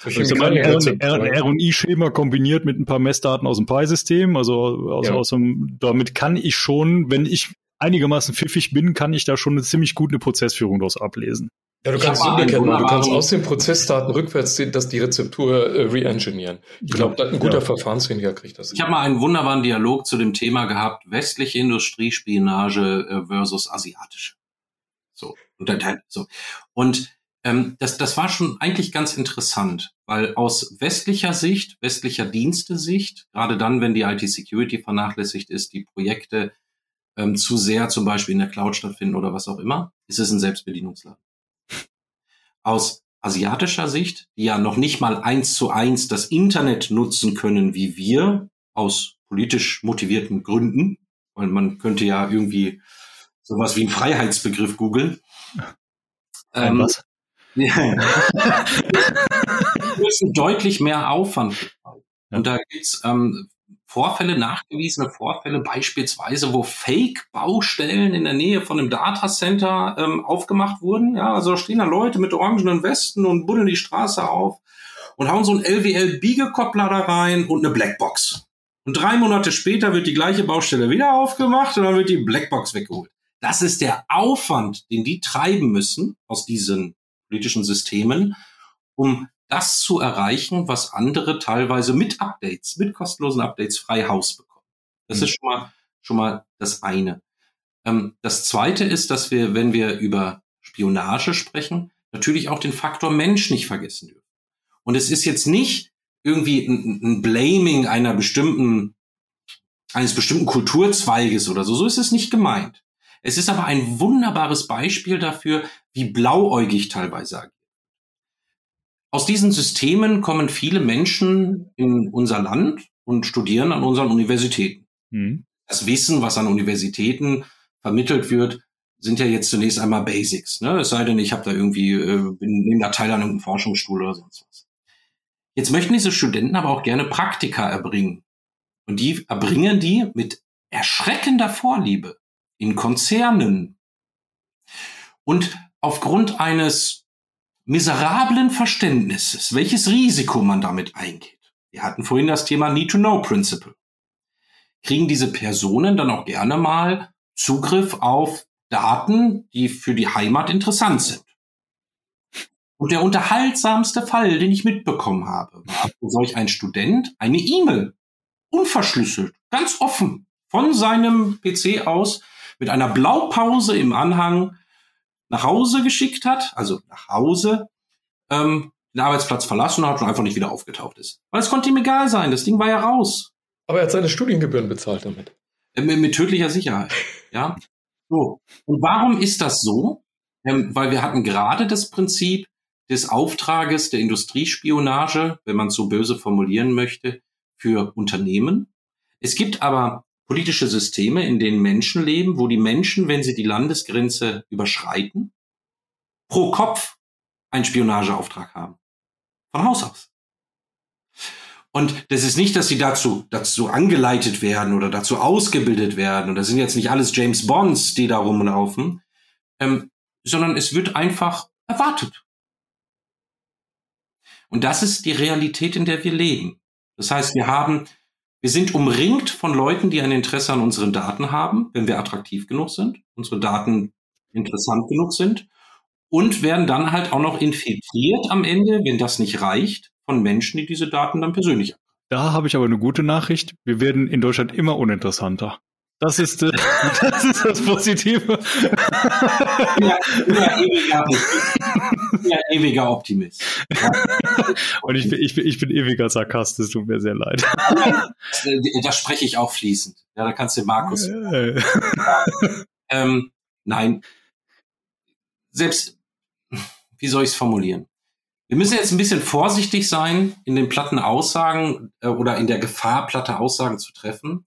Speaker 1: also R&I-Schema kombiniert mit ein paar Messdaten aus dem Pi-System. Also aus, ja. aus dem, damit kann ich schon, wenn ich einigermaßen pfiffig bin, kann ich da schon eine ziemlich gute Prozessführung daraus ablesen.
Speaker 2: Ja, du kannst umgekehrt machen. Du kannst aus den Prozessdaten rückwärts sehen, dass die Rezeptur äh, re-engineeren. Ich glaube, ein guter ja. Verfahrensweniger kriegt das.
Speaker 3: Ich habe mal einen wunderbaren Dialog zu dem Thema gehabt, westliche Industriespionage äh, versus asiatische. So, und dann, so. Und ähm, das, das war schon eigentlich ganz interessant, weil aus westlicher Sicht, westlicher Dienste-Sicht, gerade dann, wenn die IT-Security vernachlässigt ist, die Projekte ähm, zu sehr zum Beispiel in der Cloud stattfinden oder was auch immer, ist es ein Selbstbedienungsladen aus asiatischer Sicht, die ja noch nicht mal eins zu eins das Internet nutzen können wie wir, aus politisch motivierten Gründen, weil man könnte ja irgendwie sowas wie einen Freiheitsbegriff googeln.
Speaker 1: Ähm, was? *laughs* Ja. *laughs*
Speaker 3: müssen deutlich mehr Aufwand. Und da gibt's ähm, Vorfälle, nachgewiesene Vorfälle, beispielsweise, wo Fake-Baustellen in der Nähe von einem Datacenter ähm, aufgemacht wurden. Ja, also stehen da Leute mit orangenen Westen und buddeln die Straße auf und hauen so einen LWL-Biegekoppler da rein und eine Blackbox. Und drei Monate später wird die gleiche Baustelle wieder aufgemacht und dann wird die Blackbox weggeholt. Das ist der Aufwand, den die treiben müssen aus diesen politischen Systemen, um das zu erreichen, was andere teilweise mit Updates, mit kostenlosen Updates frei Haus bekommen. Das mhm. ist schon mal, schon mal das eine. Ähm, das zweite ist, dass wir, wenn wir über Spionage sprechen, natürlich auch den Faktor Mensch nicht vergessen dürfen. Und es ist jetzt nicht irgendwie ein, ein Blaming einer bestimmten, eines bestimmten Kulturzweiges oder so. So ist es nicht gemeint. Es ist aber ein wunderbares Beispiel dafür, wie blauäugig teilweise agiert. Aus diesen Systemen kommen viele Menschen in unser Land und studieren an unseren Universitäten. Mhm. Das Wissen, was an Universitäten vermittelt wird, sind ja jetzt zunächst einmal Basics. Ne? Es sei denn, ich habe da irgendwie, äh, bin neben da Teil an irgendeinem Forschungsstuhl oder sonst was. Jetzt möchten diese Studenten aber auch gerne Praktika erbringen. Und die erbringen die mit erschreckender Vorliebe in Konzernen. Und aufgrund eines miserablen Verständnisses, welches Risiko man damit eingeht. Wir hatten vorhin das Thema Need-to-Know-Principle. Kriegen diese Personen dann auch gerne mal Zugriff auf Daten, die für die Heimat interessant sind. Und der unterhaltsamste Fall, den ich mitbekommen habe, war für solch ein Student eine E-Mail, unverschlüsselt, ganz offen, von seinem PC aus, mit einer Blaupause im Anhang, nach Hause geschickt hat, also nach Hause, ähm, den Arbeitsplatz verlassen hat und einfach nicht wieder aufgetaucht ist. Weil es konnte ihm egal sein, das Ding war ja raus.
Speaker 2: Aber er hat seine Studiengebühren bezahlt damit.
Speaker 3: Äh, mit, mit tödlicher Sicherheit. *laughs* ja. So. Und warum ist das so? Ähm, weil wir hatten gerade das Prinzip des Auftrages der Industriespionage, wenn man es so böse formulieren möchte, für Unternehmen. Es gibt aber politische Systeme, in denen Menschen leben, wo die Menschen, wenn sie die Landesgrenze überschreiten, pro Kopf einen Spionageauftrag haben. Von Haus aus. Und das ist nicht, dass sie dazu, dazu angeleitet werden oder dazu ausgebildet werden. Und das sind jetzt nicht alles James Bonds, die da rumlaufen, ähm, sondern es wird einfach erwartet. Und das ist die Realität, in der wir leben. Das heißt, wir haben wir sind umringt von Leuten, die ein Interesse an unseren Daten haben, wenn wir attraktiv genug sind, unsere Daten interessant genug sind und werden dann halt auch noch infiltriert am Ende, wenn das nicht reicht, von Menschen, die diese Daten dann persönlich haben.
Speaker 1: Da habe ich aber eine gute Nachricht. Wir werden in Deutschland immer uninteressanter. Das ist, äh, *laughs* das, ist das Positive.
Speaker 3: Ja, ja, ewiger, ja, ewiger Optimist. *laughs*
Speaker 1: Und ich bin, ich, bin, ich bin ewiger Sarkast, es tut mir sehr leid.
Speaker 3: Da spreche ich auch fließend. Ja, da kannst du Markus. Äh. *laughs* Ähm, nein. Selbst, wie soll ich es formulieren? Wir müssen jetzt ein bisschen vorsichtig sein in den platten Aussagen äh, oder in der Gefahr, platte Aussagen zu treffen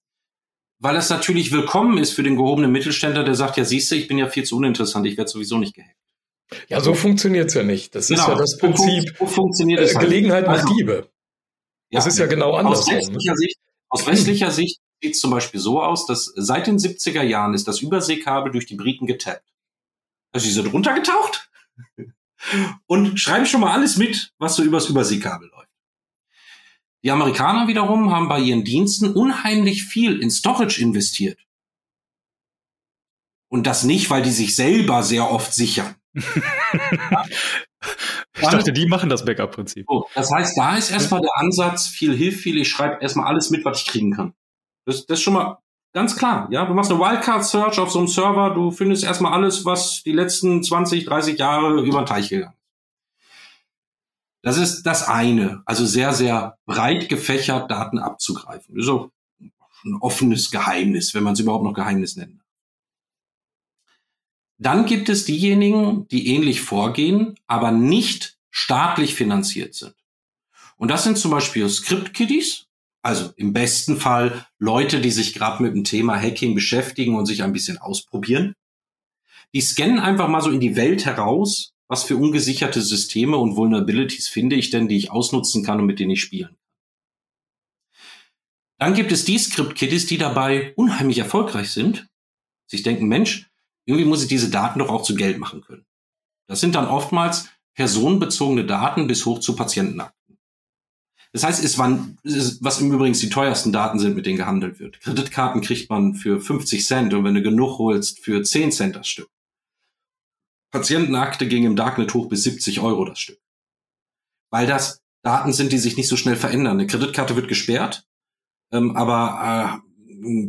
Speaker 3: weil es natürlich willkommen ist für den gehobenen Mittelständler, der sagt, ja siehst du, ich bin ja viel zu uninteressant, ich werde sowieso nicht gehackt.
Speaker 2: Ja, so funktioniert's ja nicht. Das genau. ist ja das Prinzip so funktioniert äh, Gelegenheit macht also, Diebe. Das ja, ist ja genau anders.
Speaker 3: Aus westlicher Sicht, aus westlicher Sicht sieht es zum Beispiel so aus, dass seit den 70er Jahren ist das Überseekabel durch die Briten getappt. Also sie sind runtergetaucht *laughs* und schreiben schon mal alles mit, was so übers Überseekabel läuft. Die Amerikaner wiederum haben bei ihren Diensten unheimlich viel in Storage investiert. Und das nicht, weil die sich selber sehr oft sichern. Ich
Speaker 1: dachte, die machen das Backup-Prinzip.
Speaker 3: So, das heißt, da ist erstmal der Ansatz, viel hilft viel, ich schreibe erstmal alles mit, was ich kriegen kann. Das, das ist schon mal ganz klar. Ja, du machst eine Wildcard-Search auf so einem Server, du findest erstmal alles, was die letzten 20, 30 Jahre über den Teich gegangen das ist das eine. Also sehr, sehr breit gefächert Daten abzugreifen. Das ist auch ein offenes Geheimnis, wenn man es überhaupt noch Geheimnis nennt. Dann gibt es diejenigen, die ähnlich vorgehen, aber nicht staatlich finanziert sind. Und das sind zum Beispiel Script-Kiddies, also im besten Fall Leute, die sich gerade mit dem Thema Hacking beschäftigen und sich ein bisschen ausprobieren. Die scannen einfach mal so in die Welt heraus, was für ungesicherte Systeme und Vulnerabilities finde ich denn, die ich ausnutzen kann und mit denen ich spielen kann. Dann gibt es die Script-Kiddies, die dabei unheimlich erfolgreich sind, sich denken, Mensch, irgendwie muss ich diese Daten doch auch zu Geld machen können. Das sind dann oftmals personenbezogene Daten bis hoch zu Patientenakten. Das heißt, es waren, was im Übrigen die teuersten Daten sind, mit denen gehandelt wird. Kreditkarten kriegt man für 50 Cent und wenn du genug holst, für 10 Cent das Stück. Patientenakte ging im Darknet hoch bis 70 Euro das Stück. Weil das Daten sind, die sich nicht so schnell verändern. Eine Kreditkarte wird gesperrt, ähm, aber äh,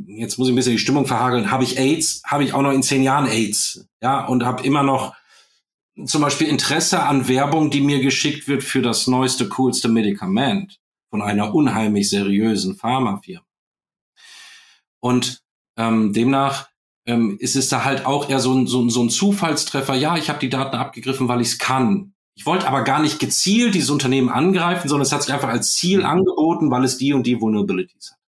Speaker 3: jetzt muss ich ein bisschen die Stimmung verhageln. Habe ich AIDS, habe ich auch noch in zehn Jahren AIDS. Ja, und habe immer noch zum Beispiel Interesse an Werbung, die mir geschickt wird für das neueste, coolste Medikament von einer unheimlich seriösen Pharmafirma. Und ähm, demnach ähm, ist es da halt auch eher so ein, so, so ein Zufallstreffer. Ja, ich habe die Daten abgegriffen, weil ich es kann. Ich wollte aber gar nicht gezielt dieses Unternehmen angreifen, sondern es hat sich einfach als Ziel angeboten, weil es die und die Vulnerabilities hat.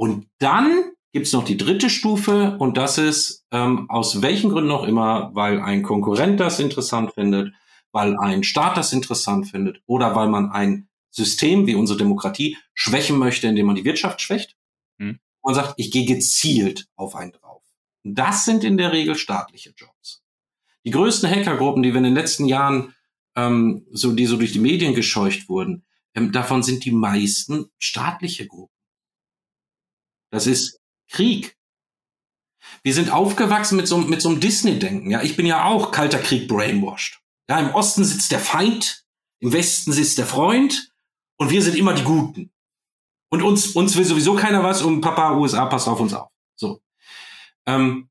Speaker 3: Und dann gibt es noch die dritte Stufe und das ist ähm, aus welchen Gründen auch immer, weil ein Konkurrent das interessant findet, weil ein Staat das interessant findet oder weil man ein System wie unsere Demokratie schwächen möchte, indem man die Wirtschaft schwächt. Hm. Man sagt, ich gehe gezielt auf einen drauf. Das sind in der Regel staatliche Jobs. Die größten Hackergruppen, die wir in den letzten Jahren ähm, so, die so durch die Medien gescheucht wurden, ähm, davon sind die meisten staatliche Gruppen. Das ist Krieg. Wir sind aufgewachsen mit so, mit so einem Disney-Denken. Ja, ich bin ja auch kalter Krieg brainwashed. Ja, im Osten sitzt der Feind, im Westen sitzt der Freund und wir sind immer die Guten. Und uns, uns will sowieso keiner was und Papa USA passt auf uns auf. So. Ähm,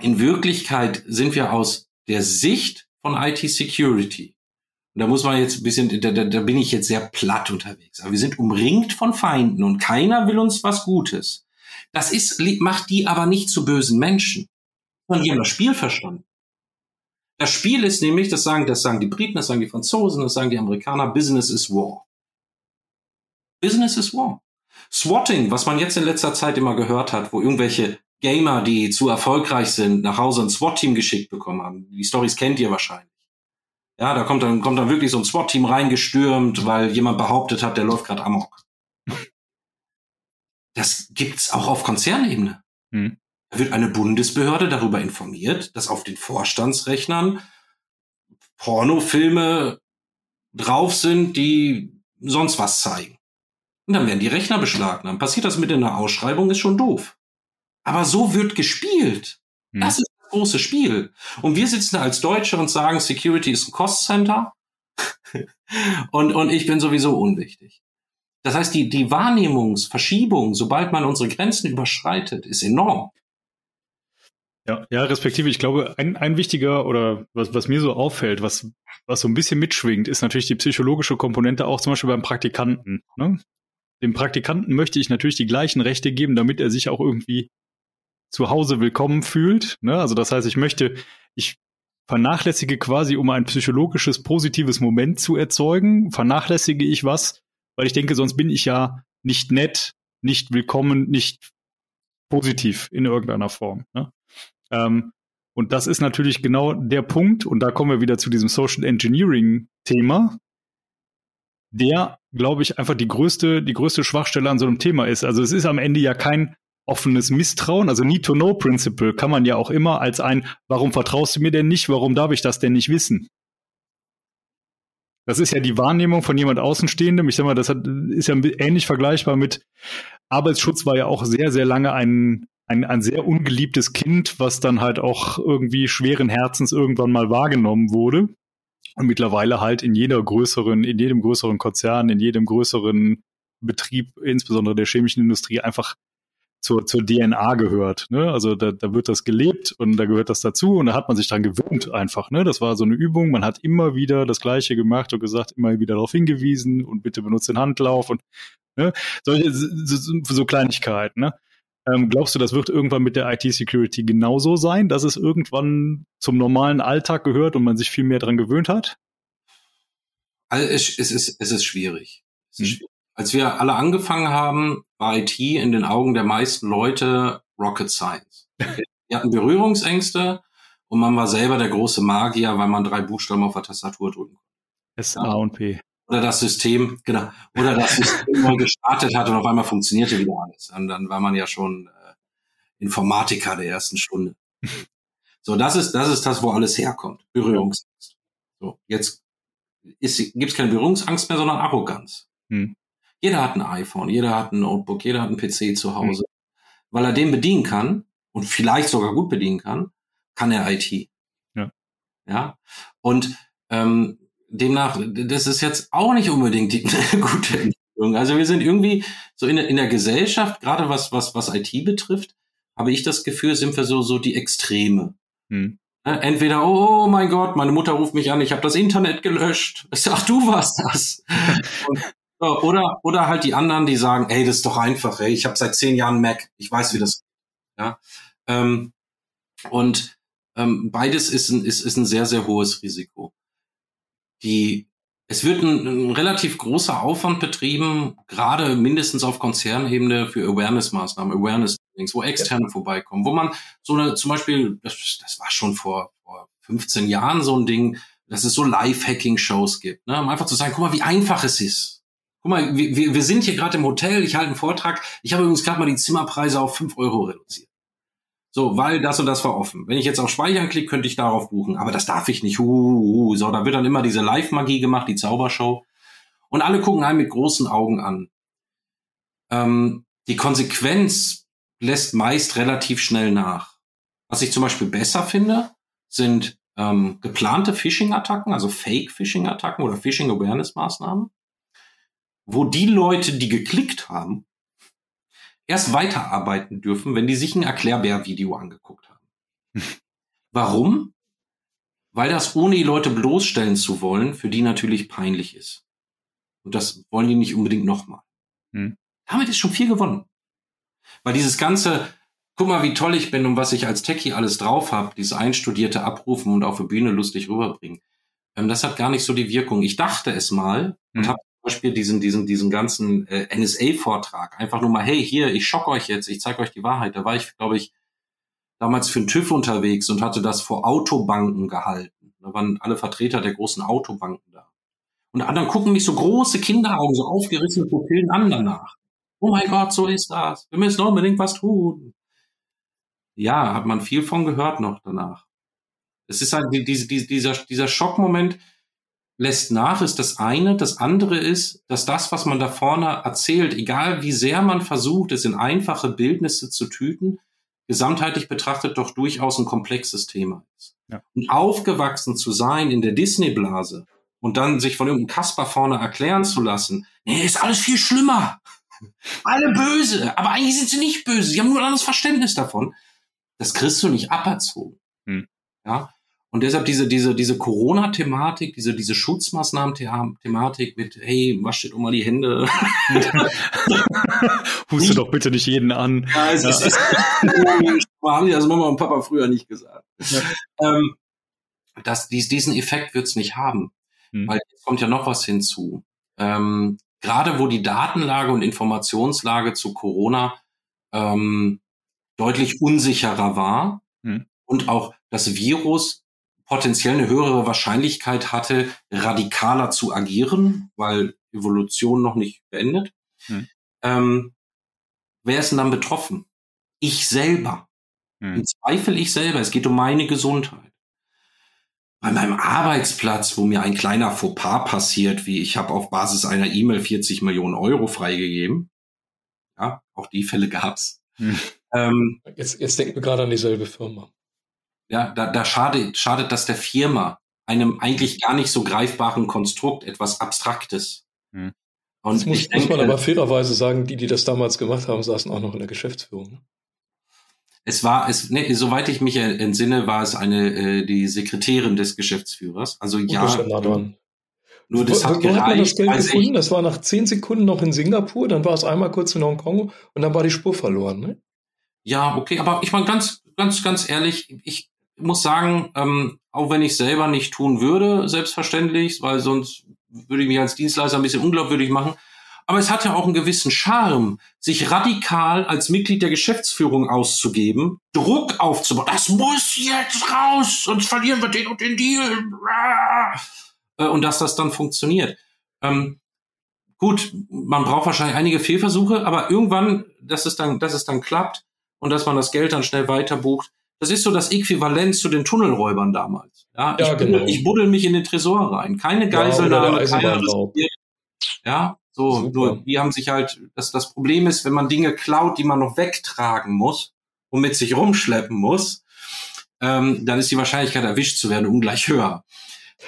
Speaker 3: in Wirklichkeit sind wir aus der Sicht von IT-Security. Und da muss man jetzt ein bisschen, da, da, da bin ich jetzt sehr platt unterwegs. Aber wir sind umringt von Feinden und keiner will uns was Gutes. Das ist, macht die aber nicht zu bösen Menschen. Sondern die haben das Spiel verstanden. Das Spiel ist nämlich, das sagen, das sagen die Briten, das sagen die Franzosen, das sagen die Amerikaner, Business is War. Business is War. Swatting, was man jetzt in letzter Zeit immer gehört hat, wo irgendwelche Gamer, die zu erfolgreich sind, nach Hause ein SWAT-Team geschickt bekommen haben. Die Stories kennt ihr wahrscheinlich. Ja, da kommt dann, kommt dann wirklich so ein SWAT-Team reingestürmt, weil jemand behauptet hat, der läuft gerade amok. Das gibt's auch auf Konzernebene. Hm. Da wird eine Bundesbehörde darüber informiert, dass auf den Vorstandsrechnern Pornofilme drauf sind, die sonst was zeigen. Und dann werden die Rechner beschlagnahmt. Passiert das mit in der Ausschreibung, ist schon doof. Aber so wird gespielt. Hm. Das ist das große Spiel. Und wir sitzen als Deutsche und sagen, Security ist ein Cost Center. *laughs* und, und ich bin sowieso unwichtig. Das heißt, die, die Wahrnehmungsverschiebung, sobald man unsere Grenzen überschreitet, ist enorm.
Speaker 1: Ja, ja, respektive, ich glaube, ein, ein wichtiger oder was, was mir so auffällt, was, was so ein bisschen mitschwingt, ist natürlich die psychologische Komponente auch zum Beispiel beim Praktikanten. Ne? Dem Praktikanten möchte ich natürlich die gleichen Rechte geben, damit er sich auch irgendwie zu Hause willkommen fühlt. Ne? Also das heißt, ich möchte, ich vernachlässige quasi, um ein psychologisches positives Moment zu erzeugen, vernachlässige ich was, weil ich denke, sonst bin ich ja nicht nett, nicht willkommen, nicht positiv in irgendeiner Form. Ne? Ähm, und das ist natürlich genau der Punkt, und da kommen wir wieder zu diesem Social Engineering-Thema, der, glaube ich, einfach die größte, die größte Schwachstelle an so einem Thema ist. Also es ist am Ende ja kein offenes Misstrauen, also Need-to-Know-Principle kann man ja auch immer als ein, warum vertraust du mir denn nicht, warum darf ich das denn nicht wissen? Das ist ja die Wahrnehmung von jemand Außenstehendem. Ich sag mal, das hat, ist ja ähnlich vergleichbar mit Arbeitsschutz war ja auch sehr, sehr lange ein, ein, ein sehr ungeliebtes Kind, was dann halt auch irgendwie schweren Herzens irgendwann mal wahrgenommen wurde. Und mittlerweile halt in jeder größeren, in jedem größeren Konzern, in jedem größeren Betrieb, insbesondere der chemischen Industrie, einfach zur, zur DNA gehört. Ne? Also da, da wird das gelebt und da gehört das dazu und da hat man sich dran gewöhnt einfach. Ne? Das war so eine Übung, man hat immer wieder das Gleiche gemacht und gesagt, immer wieder darauf hingewiesen und bitte benutzt den Handlauf und ne? solche so, so Kleinigkeiten. Ne? Ähm, glaubst du, das wird irgendwann mit der IT-Security genauso sein, dass es irgendwann zum normalen Alltag gehört und man sich viel mehr dran gewöhnt hat?
Speaker 3: Also es, es, ist, es ist schwierig. Es ist hm. schwierig. Als wir alle angefangen haben, IT in den Augen der meisten Leute Rocket Science. Wir hatten Berührungsängste und man war selber der große Magier, weil man drei Buchstaben auf der Tastatur drücken konnte.
Speaker 1: S, A und P.
Speaker 3: Oder das System, genau, oder das System mal gestartet hat und auf einmal funktionierte wieder alles. Und dann war man ja schon äh, Informatiker der ersten Stunde. So, das ist, das ist das, wo alles herkommt. Berührungsangst. So, jetzt gibt es keine Berührungsangst mehr, sondern Arroganz. Hm. Jeder hat ein iPhone, jeder hat ein Notebook, jeder hat einen PC zu Hause. Hm. Weil er den bedienen kann und vielleicht sogar gut bedienen kann, kann er IT. Ja. Ja. Und ähm, demnach, das ist jetzt auch nicht unbedingt die *laughs* gute Entwicklung. Also wir sind irgendwie so in der, in der Gesellschaft, gerade was, was, was IT betrifft, habe ich das Gefühl, sind wir so, so die Extreme. Hm. Entweder, oh mein Gott, meine Mutter ruft mich an, ich habe das Internet gelöscht. *laughs* Ach, du warst das. *laughs* Und, oder, oder halt die anderen, die sagen, ey, das ist doch einfach, ey, ich habe seit zehn Jahren Mac, ich weiß, wie das ja. Ähm, und ähm, beides ist ein, ist, ist ein sehr, sehr hohes Risiko. Die, es wird ein, ein relativ großer Aufwand betrieben, gerade mindestens auf Konzernebene für Awareness-Maßnahmen, Awareness wo externe ja. vorbeikommen, wo man so eine, zum Beispiel, das, das war schon vor, vor 15 Jahren so ein Ding, dass es so Live-Hacking-Shows gibt, ne? um einfach zu sagen, guck mal, wie einfach es ist. Guck mal, wir, wir sind hier gerade im Hotel, ich halte einen Vortrag, ich habe übrigens gerade mal die Zimmerpreise auf 5 Euro reduziert. So, weil das und das war offen. Wenn ich jetzt auf Speichern klicke, könnte ich darauf buchen. Aber das darf ich nicht. Uh. So, da wird dann immer diese Live-Magie gemacht, die Zaubershow. Und alle gucken einen mit großen Augen an. Ähm, die Konsequenz lässt meist relativ schnell nach. Was ich zum Beispiel besser finde, sind ähm, geplante Phishing-Attacken, also Fake-Phishing-Attacken oder Phishing-Awareness-Maßnahmen, wo die Leute, die geklickt haben, erst weiterarbeiten dürfen, wenn die sich ein Erklärbär-Video angeguckt haben. *laughs* Warum? Weil das ohne die Leute bloßstellen zu wollen, für die natürlich peinlich ist. Und das wollen die nicht unbedingt nochmal. Hm. Damit ist schon viel gewonnen. Weil dieses ganze, guck mal, wie toll ich bin und was ich als Techie alles drauf habe, dieses einstudierte Abrufen und auf der Bühne lustig rüberbringen, ähm, das hat gar nicht so die Wirkung. Ich dachte es mal hm. und habe Beispiel diesen, diesen, diesen ganzen äh, NSA-Vortrag. Einfach nur mal, hey, hier, ich schock euch jetzt, ich zeige euch die Wahrheit. Da war ich, glaube ich, damals für den TÜV unterwegs und hatte das vor Autobanken gehalten. Da waren alle Vertreter der großen Autobanken da. Und anderen gucken mich so große Kinderaugen, so aufgerissene Pupillen an danach. Oh mein Gott, so ist das. Wir müssen unbedingt was tun. Ja, hat man viel von gehört noch danach. Es ist halt diese, dieser, dieser Schockmoment, lässt nach, ist das eine. Das andere ist, dass das, was man da vorne erzählt, egal wie sehr man versucht, es in einfache Bildnisse zu tüten, gesamtheitlich betrachtet doch durchaus ein komplexes Thema ist. Ja. Und aufgewachsen zu sein in der Disney-Blase und dann sich von irgendeinem Kasper vorne erklären zu lassen, nee, ist alles viel schlimmer. Alle böse, aber eigentlich sind sie nicht böse. Sie haben nur ein anderes Verständnis davon. Das kriegst du nicht aberzogen. Hm. Ja, und deshalb diese, diese, diese Corona-Thematik, diese, diese Schutzmaßnahmen-Thematik mit, hey, wasch dir doch mal die Hände. *laughs*
Speaker 1: Huste doch bitte nicht jeden an. Ja, es ja. ist, ist *laughs*
Speaker 3: haben die das Mama und Papa früher nicht gesagt. Ja. Ähm, das, dies, diesen Effekt wird es nicht haben. Hm. Weil jetzt kommt ja noch was hinzu. Ähm, gerade wo die Datenlage und Informationslage zu Corona ähm, deutlich unsicherer war hm. und auch das Virus potenziell eine höhere Wahrscheinlichkeit hatte, radikaler zu agieren, weil Evolution noch nicht beendet. Hm. Ähm, wer ist denn dann betroffen? Ich selber. Hm. Im Zweifel ich selber. Es geht um meine Gesundheit. Bei meinem Arbeitsplatz, wo mir ein kleiner Fauxpas passiert, wie ich habe auf Basis einer E-Mail 40 Millionen Euro freigegeben. Ja, auch die Fälle gab's. Hm.
Speaker 2: Ähm, jetzt, jetzt denken wir gerade an dieselbe Firma.
Speaker 3: Ja, da, da schadet, schadet das der Firma, einem eigentlich gar nicht so greifbaren Konstrukt, etwas Abstraktes. Hm.
Speaker 2: Und das muss, denke, muss man aber fairerweise sagen, die, die das damals gemacht haben, saßen auch noch in der Geschäftsführung. Ne?
Speaker 3: Es war, es, ne, soweit ich mich entsinne, war es eine äh, die Sekretärin des Geschäftsführers. Also ja. Nah dran.
Speaker 2: Nur das wo, hat, wo gereicht, hat man das Geld gefunden? Ich, das war nach zehn Sekunden noch in Singapur, dann war es einmal kurz in Hongkong und dann war die Spur verloren. Ne?
Speaker 3: Ja, okay, aber ich meine ganz, ganz, ganz ehrlich, ich, muss sagen, ähm, auch wenn ich selber nicht tun würde, selbstverständlich, weil sonst würde ich mich als Dienstleister ein bisschen unglaubwürdig machen. Aber es hat ja auch einen gewissen Charme, sich radikal als Mitglied der Geschäftsführung auszugeben, Druck aufzubauen. Das muss jetzt raus, sonst verlieren wir den und den Deal. Äh, und dass das dann funktioniert. Ähm, gut, man braucht wahrscheinlich einige Fehlversuche, aber irgendwann, dass es dann, dass es dann klappt und dass man das Geld dann schnell weiterbucht. Das ist so das Äquivalent zu den Tunnelräubern damals. Ja, ja ich, genau. buddel, ich buddel mich in den Tresor rein. Keine Geiselnahme, keine Ja, so, Super. nur die haben sich halt, das, das Problem ist, wenn man Dinge klaut, die man noch wegtragen muss und mit sich rumschleppen muss, ähm, dann ist die Wahrscheinlichkeit erwischt zu werden ungleich höher.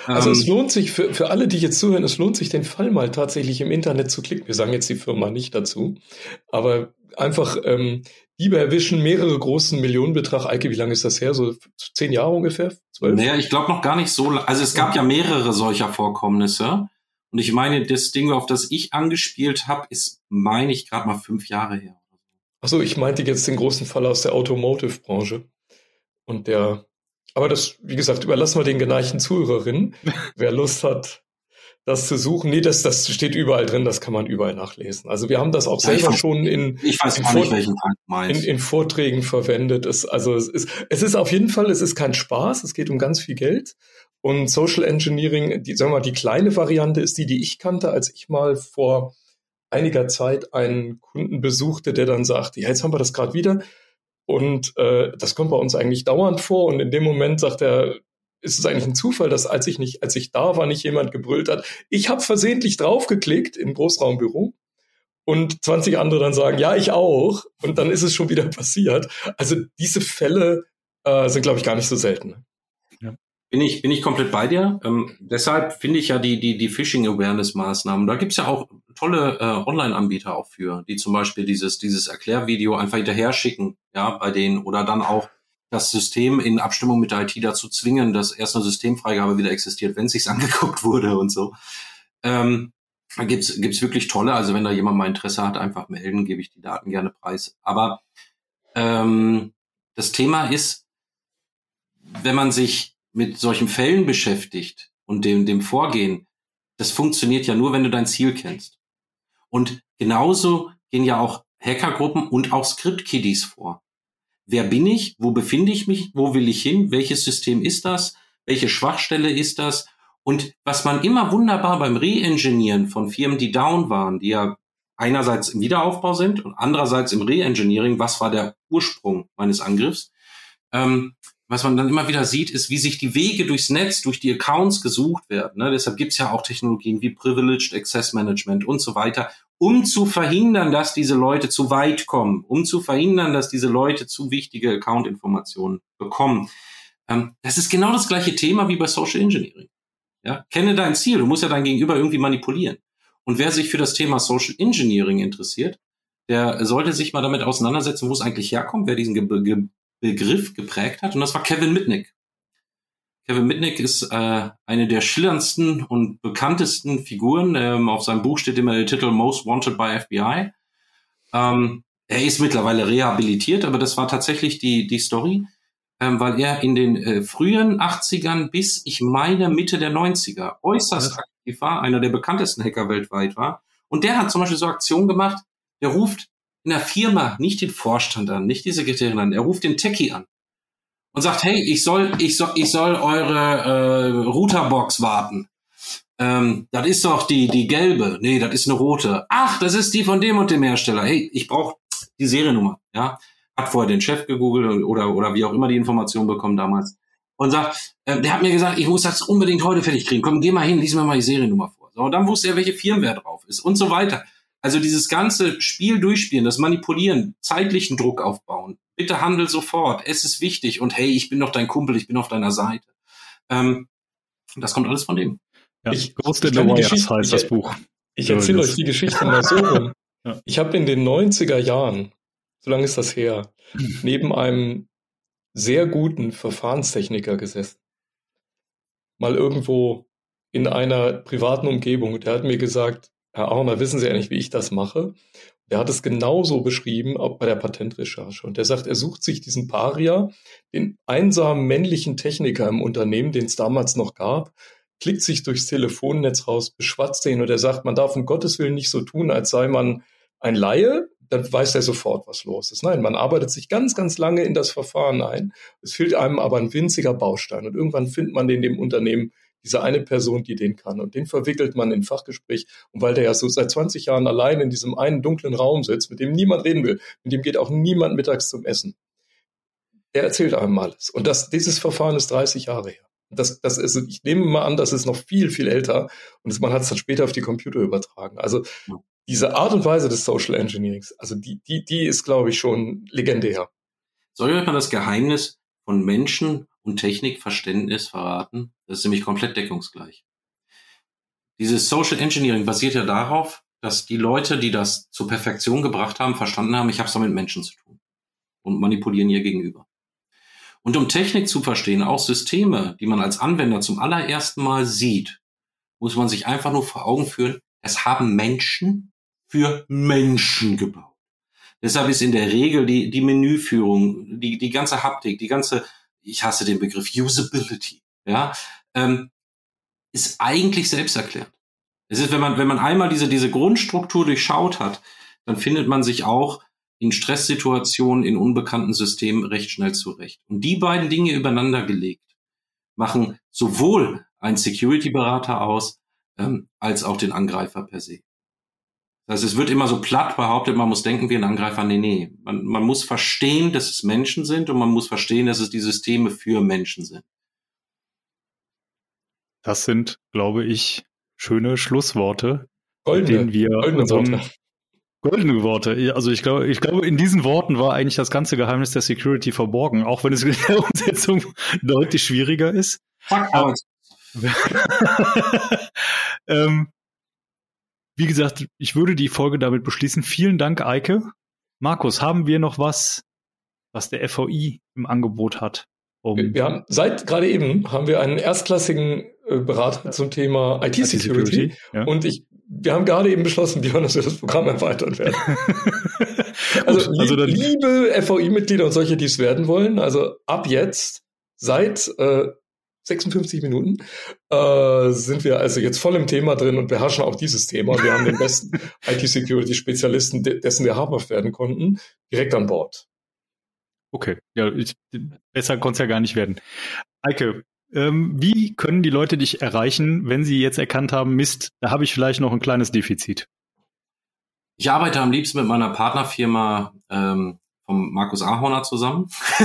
Speaker 2: Also es ähm, lohnt sich für, für alle, die jetzt zuhören, es lohnt sich den Fall mal tatsächlich im Internet zu klicken. Wir sagen jetzt die Firma nicht dazu, aber einfach ähm, Diebe erwischen mehrere großen Millionenbetrag. Eike, wie lange ist das her? So zehn Jahre ungefähr?
Speaker 3: Zwölf? Naja, ich glaube noch gar nicht so. Also es gab ja mehrere solcher Vorkommnisse. Und ich meine, das Ding, auf das ich angespielt habe, ist, meine ich, gerade mal fünf Jahre her.
Speaker 2: Achso, ich meinte jetzt den großen Fall aus der Automotive-Branche. Und der, aber das, wie gesagt, überlassen wir den geneigten Zuhörerinnen. *laughs* Wer Lust hat, das zu suchen. Nee, das, das steht überall drin, das kann man überall nachlesen. Also wir haben das auch ja, selber weiß, schon in,
Speaker 3: ich weiß
Speaker 2: in,
Speaker 3: Vort nicht,
Speaker 2: in, in, Vorträgen verwendet. Es, also es ist, es ist auf jeden Fall, es ist kein Spaß, es geht um ganz viel Geld. Und Social Engineering, die, sagen wir mal, die kleine Variante ist die, die ich kannte, als ich mal vor einiger Zeit einen Kunden besuchte, der dann sagte, ja, jetzt haben wir das gerade wieder. Und äh, das kommt bei uns eigentlich dauernd vor. Und in dem Moment sagt er, ist es eigentlich ein Zufall, dass als ich nicht, als ich da war, nicht jemand gebrüllt hat. Ich habe versehentlich draufgeklickt im Großraumbüro und 20 andere dann sagen, ja, ich auch. Und dann ist es schon wieder *laughs* passiert. Also diese Fälle äh, sind, glaube ich, gar nicht so selten.
Speaker 3: Bin ich, bin ich komplett bei dir. Ähm, deshalb finde ich ja die, die, die Phishing-Awareness-Maßnahmen, da gibt's ja auch tolle äh, Online-Anbieter auch für, die zum Beispiel dieses, dieses Erklärvideo einfach hinterher schicken, ja, bei denen oder dann auch das System in Abstimmung mit der IT dazu zwingen, dass erst eine Systemfreigabe wieder existiert, wenn es sich *laughs* angeguckt wurde und so. Ähm, da gibt's gibt's wirklich tolle, also wenn da jemand mal Interesse hat, einfach melden, gebe ich die Daten gerne preis. Aber ähm, das Thema ist, wenn man sich mit solchen Fällen beschäftigt und dem, dem Vorgehen, das funktioniert ja nur, wenn du dein Ziel kennst. Und genauso gehen ja auch Hackergruppen und auch Script-Kiddies vor. Wer bin ich? Wo befinde ich mich? Wo will ich hin? Welches System ist das? Welche Schwachstelle ist das? Und was man immer wunderbar beim Re-Engineeren von Firmen, die down waren, die ja einerseits im Wiederaufbau sind und andererseits im Re-Engineering, was war der Ursprung meines Angriffs, ähm, was man dann immer wieder sieht, ist, wie sich die Wege durchs Netz, durch die Accounts gesucht werden. Ne? Deshalb gibt's ja auch Technologien wie Privileged Access Management und so weiter, um zu verhindern, dass diese Leute zu weit kommen, um zu verhindern, dass diese Leute zu wichtige Account-Informationen bekommen. Ähm, das ist genau das gleiche Thema wie bei Social Engineering. Ja? Kenne dein Ziel, du musst ja dein Gegenüber irgendwie manipulieren. Und wer sich für das Thema Social Engineering interessiert, der sollte sich mal damit auseinandersetzen, wo es eigentlich herkommt, wer diesen Ge Begriff geprägt hat. Und das war Kevin Mitnick. Kevin Mitnick ist äh, eine der schillerndsten und bekanntesten Figuren. Ähm, auf seinem Buch steht immer der Titel Most Wanted by FBI. Ähm, er ist mittlerweile rehabilitiert, aber das war tatsächlich die, die Story, ähm, weil er in den äh, frühen 80ern bis, ich meine, Mitte der 90er äußerst aktiv war, einer der bekanntesten Hacker weltweit war. Und der hat zum Beispiel so Aktionen gemacht, der ruft in der Firma nicht den Vorstand an, nicht die Sekretärin an, er ruft den Techie an und sagt, hey, ich soll, ich soll, ich soll eure äh, Routerbox warten. Ähm, das ist doch die, die gelbe. Nee, das ist eine rote. Ach, das ist die von dem und dem Hersteller. Hey, ich brauche die Seriennummer. Ja, hat vorher den Chef gegoogelt oder oder wie auch immer die Information bekommen damals und sagt, äh, der hat mir gesagt, ich muss das unbedingt heute fertig kriegen. Komm, geh mal hin, lies mir mal die Seriennummer vor. So, und dann wusste er, welche Firmware drauf ist und so weiter. Also dieses ganze Spiel durchspielen, das Manipulieren, zeitlichen Druck aufbauen. Bitte handel sofort. Es ist wichtig. Und hey, ich bin doch dein Kumpel, ich bin auf deiner Seite. Ähm, das kommt alles von dem.
Speaker 1: Ja, ich, Ghost in the Wires heißt das Buch.
Speaker 2: Ich erzähle euch die Geschichte mal so rum. Ja. Ich habe in den 90er Jahren, so lange ist das her, neben einem sehr guten Verfahrenstechniker gesessen. Mal irgendwo in einer privaten Umgebung. Der hat mir gesagt, Herr Auner, wissen Sie eigentlich, wie ich das mache? Der hat es genauso beschrieben, auch bei der Patentrecherche. Und der sagt, er sucht sich diesen Paria, den einsamen männlichen Techniker im Unternehmen, den es damals noch gab, klickt sich durchs Telefonnetz raus, beschwatzt den und er sagt, man darf um Gottes Willen nicht so tun, als sei man ein Laie, dann weiß er sofort, was los ist. Nein, man arbeitet sich ganz, ganz lange in das Verfahren ein. Es fehlt einem aber ein winziger Baustein und irgendwann findet man in dem Unternehmen diese eine Person, die den kann. Und den verwickelt man in Fachgespräch. Und weil der ja so seit 20 Jahren allein in diesem einen dunklen Raum sitzt, mit dem niemand reden will, mit dem geht auch niemand mittags zum Essen, der erzählt einem alles. Und das, dieses Verfahren ist 30 Jahre her. Das, das ist, ich nehme mal an, das ist noch viel, viel älter und man hat es dann später auf die Computer übertragen. Also diese Art und Weise des Social Engineerings, also die, die, die ist, glaube ich, schon legendär.
Speaker 3: Soll ich euch mal das Geheimnis von Menschen und Technikverständnis verraten? Das ist nämlich komplett deckungsgleich. Dieses Social Engineering basiert ja darauf, dass die Leute, die das zur Perfektion gebracht haben, verstanden haben, ich habe es mit Menschen zu tun und manipulieren ihr gegenüber. Und um Technik zu verstehen, auch Systeme, die man als Anwender zum allerersten Mal sieht, muss man sich einfach nur vor Augen führen, es haben Menschen für Menschen gebaut. Deshalb ist in der Regel die, die Menüführung, die, die ganze Haptik, die ganze, ich hasse den Begriff Usability, ja, ähm, ist eigentlich selbsterklärend. Es ist, wenn man, wenn man einmal diese, diese Grundstruktur durchschaut hat, dann findet man sich auch in Stresssituationen, in unbekannten Systemen recht schnell zurecht. Und die beiden Dinge übereinander gelegt machen sowohl ein Security-Berater aus, ähm, als auch den Angreifer per se. Das heißt, es wird immer so platt behauptet, man muss denken wie ein Angreifer. Nee, nee. Man, man muss verstehen, dass es Menschen sind und man muss verstehen, dass es die Systeme für Menschen sind.
Speaker 1: Das sind, glaube ich, schöne Schlussworte,
Speaker 2: Goldene,
Speaker 1: denen wir
Speaker 2: goldene
Speaker 1: unserem,
Speaker 2: Worte.
Speaker 1: Goldene Worte. Also ich glaube, ich glaube, in diesen Worten war eigentlich das ganze Geheimnis der Security verborgen, auch wenn es in der *laughs* Umsetzung deutlich schwieriger ist.
Speaker 3: Fuck out. *laughs*
Speaker 1: ähm, wie gesagt, ich würde die Folge damit beschließen. Vielen Dank, Eike. Markus, haben wir noch was, was der FVI im Angebot hat? Um
Speaker 2: Wir, haben seit gerade eben haben wir einen erstklassigen äh, Berater zum Thema IT-Security
Speaker 1: IT-Security, ja.
Speaker 2: und ich wir haben gerade eben beschlossen, Björn, dass wir das Programm erweitern werden. *laughs* Also,
Speaker 1: Gut, also
Speaker 2: liebe FVI-Mitglieder und solche, die es werden wollen, also ab jetzt, seit äh, 56 Minuten, äh, sind wir also jetzt voll im Thema drin und beherrschen auch dieses Thema. Wir haben den besten *laughs* IT-Security-Spezialisten, de dessen wir habhaft werden konnten, direkt an Bord.
Speaker 1: Okay, ja, ich, besser konnte es ja gar nicht werden. Eike, ähm, wie können die Leute dich erreichen, wenn sie jetzt erkannt haben, Mist, da habe ich vielleicht noch ein kleines Defizit?
Speaker 3: Ich arbeite am liebsten mit meiner Partnerfirma ähm, vom Markus Ahorner zusammen. *laughs*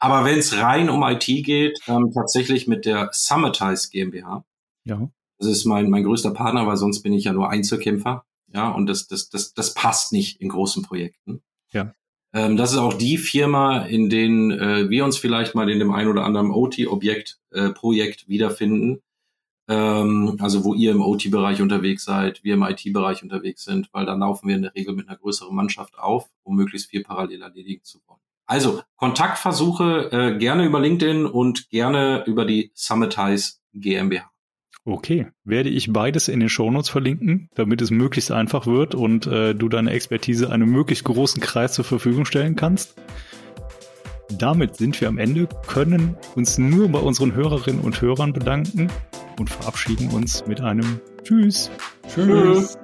Speaker 3: Aber wenn es rein um IT geht, ähm, tatsächlich mit der Summitize GmbH.
Speaker 1: Ja.
Speaker 3: Das ist mein, mein größter Partner, weil sonst bin ich ja nur Einzelkämpfer. Ja, und das, das, das, das passt nicht in großen Projekten.
Speaker 1: Ja.
Speaker 3: Ähm, das ist auch die Firma, in denen äh, wir uns vielleicht mal in dem ein oder anderen OT-Objekt, äh, Projekt wiederfinden. Ähm, also wo ihr im OT-Bereich unterwegs seid, wir im IT-Bereich unterwegs sind, weil dann laufen wir in der Regel mit einer größeren Mannschaft auf, um möglichst viel parallel erledigen zu wollen. Also Kontaktversuche äh, gerne über LinkedIn und gerne über die Summitize GmbH.
Speaker 1: Okay, werde ich beides in den Shownotes verlinken, damit es möglichst einfach wird und äh, du deine Expertise einem möglichst großen Kreis zur Verfügung stellen kannst. Damit sind wir am Ende, können uns nur bei unseren Hörerinnen und Hörern bedanken und verabschieden uns mit einem Tschüss.
Speaker 2: Tschüss.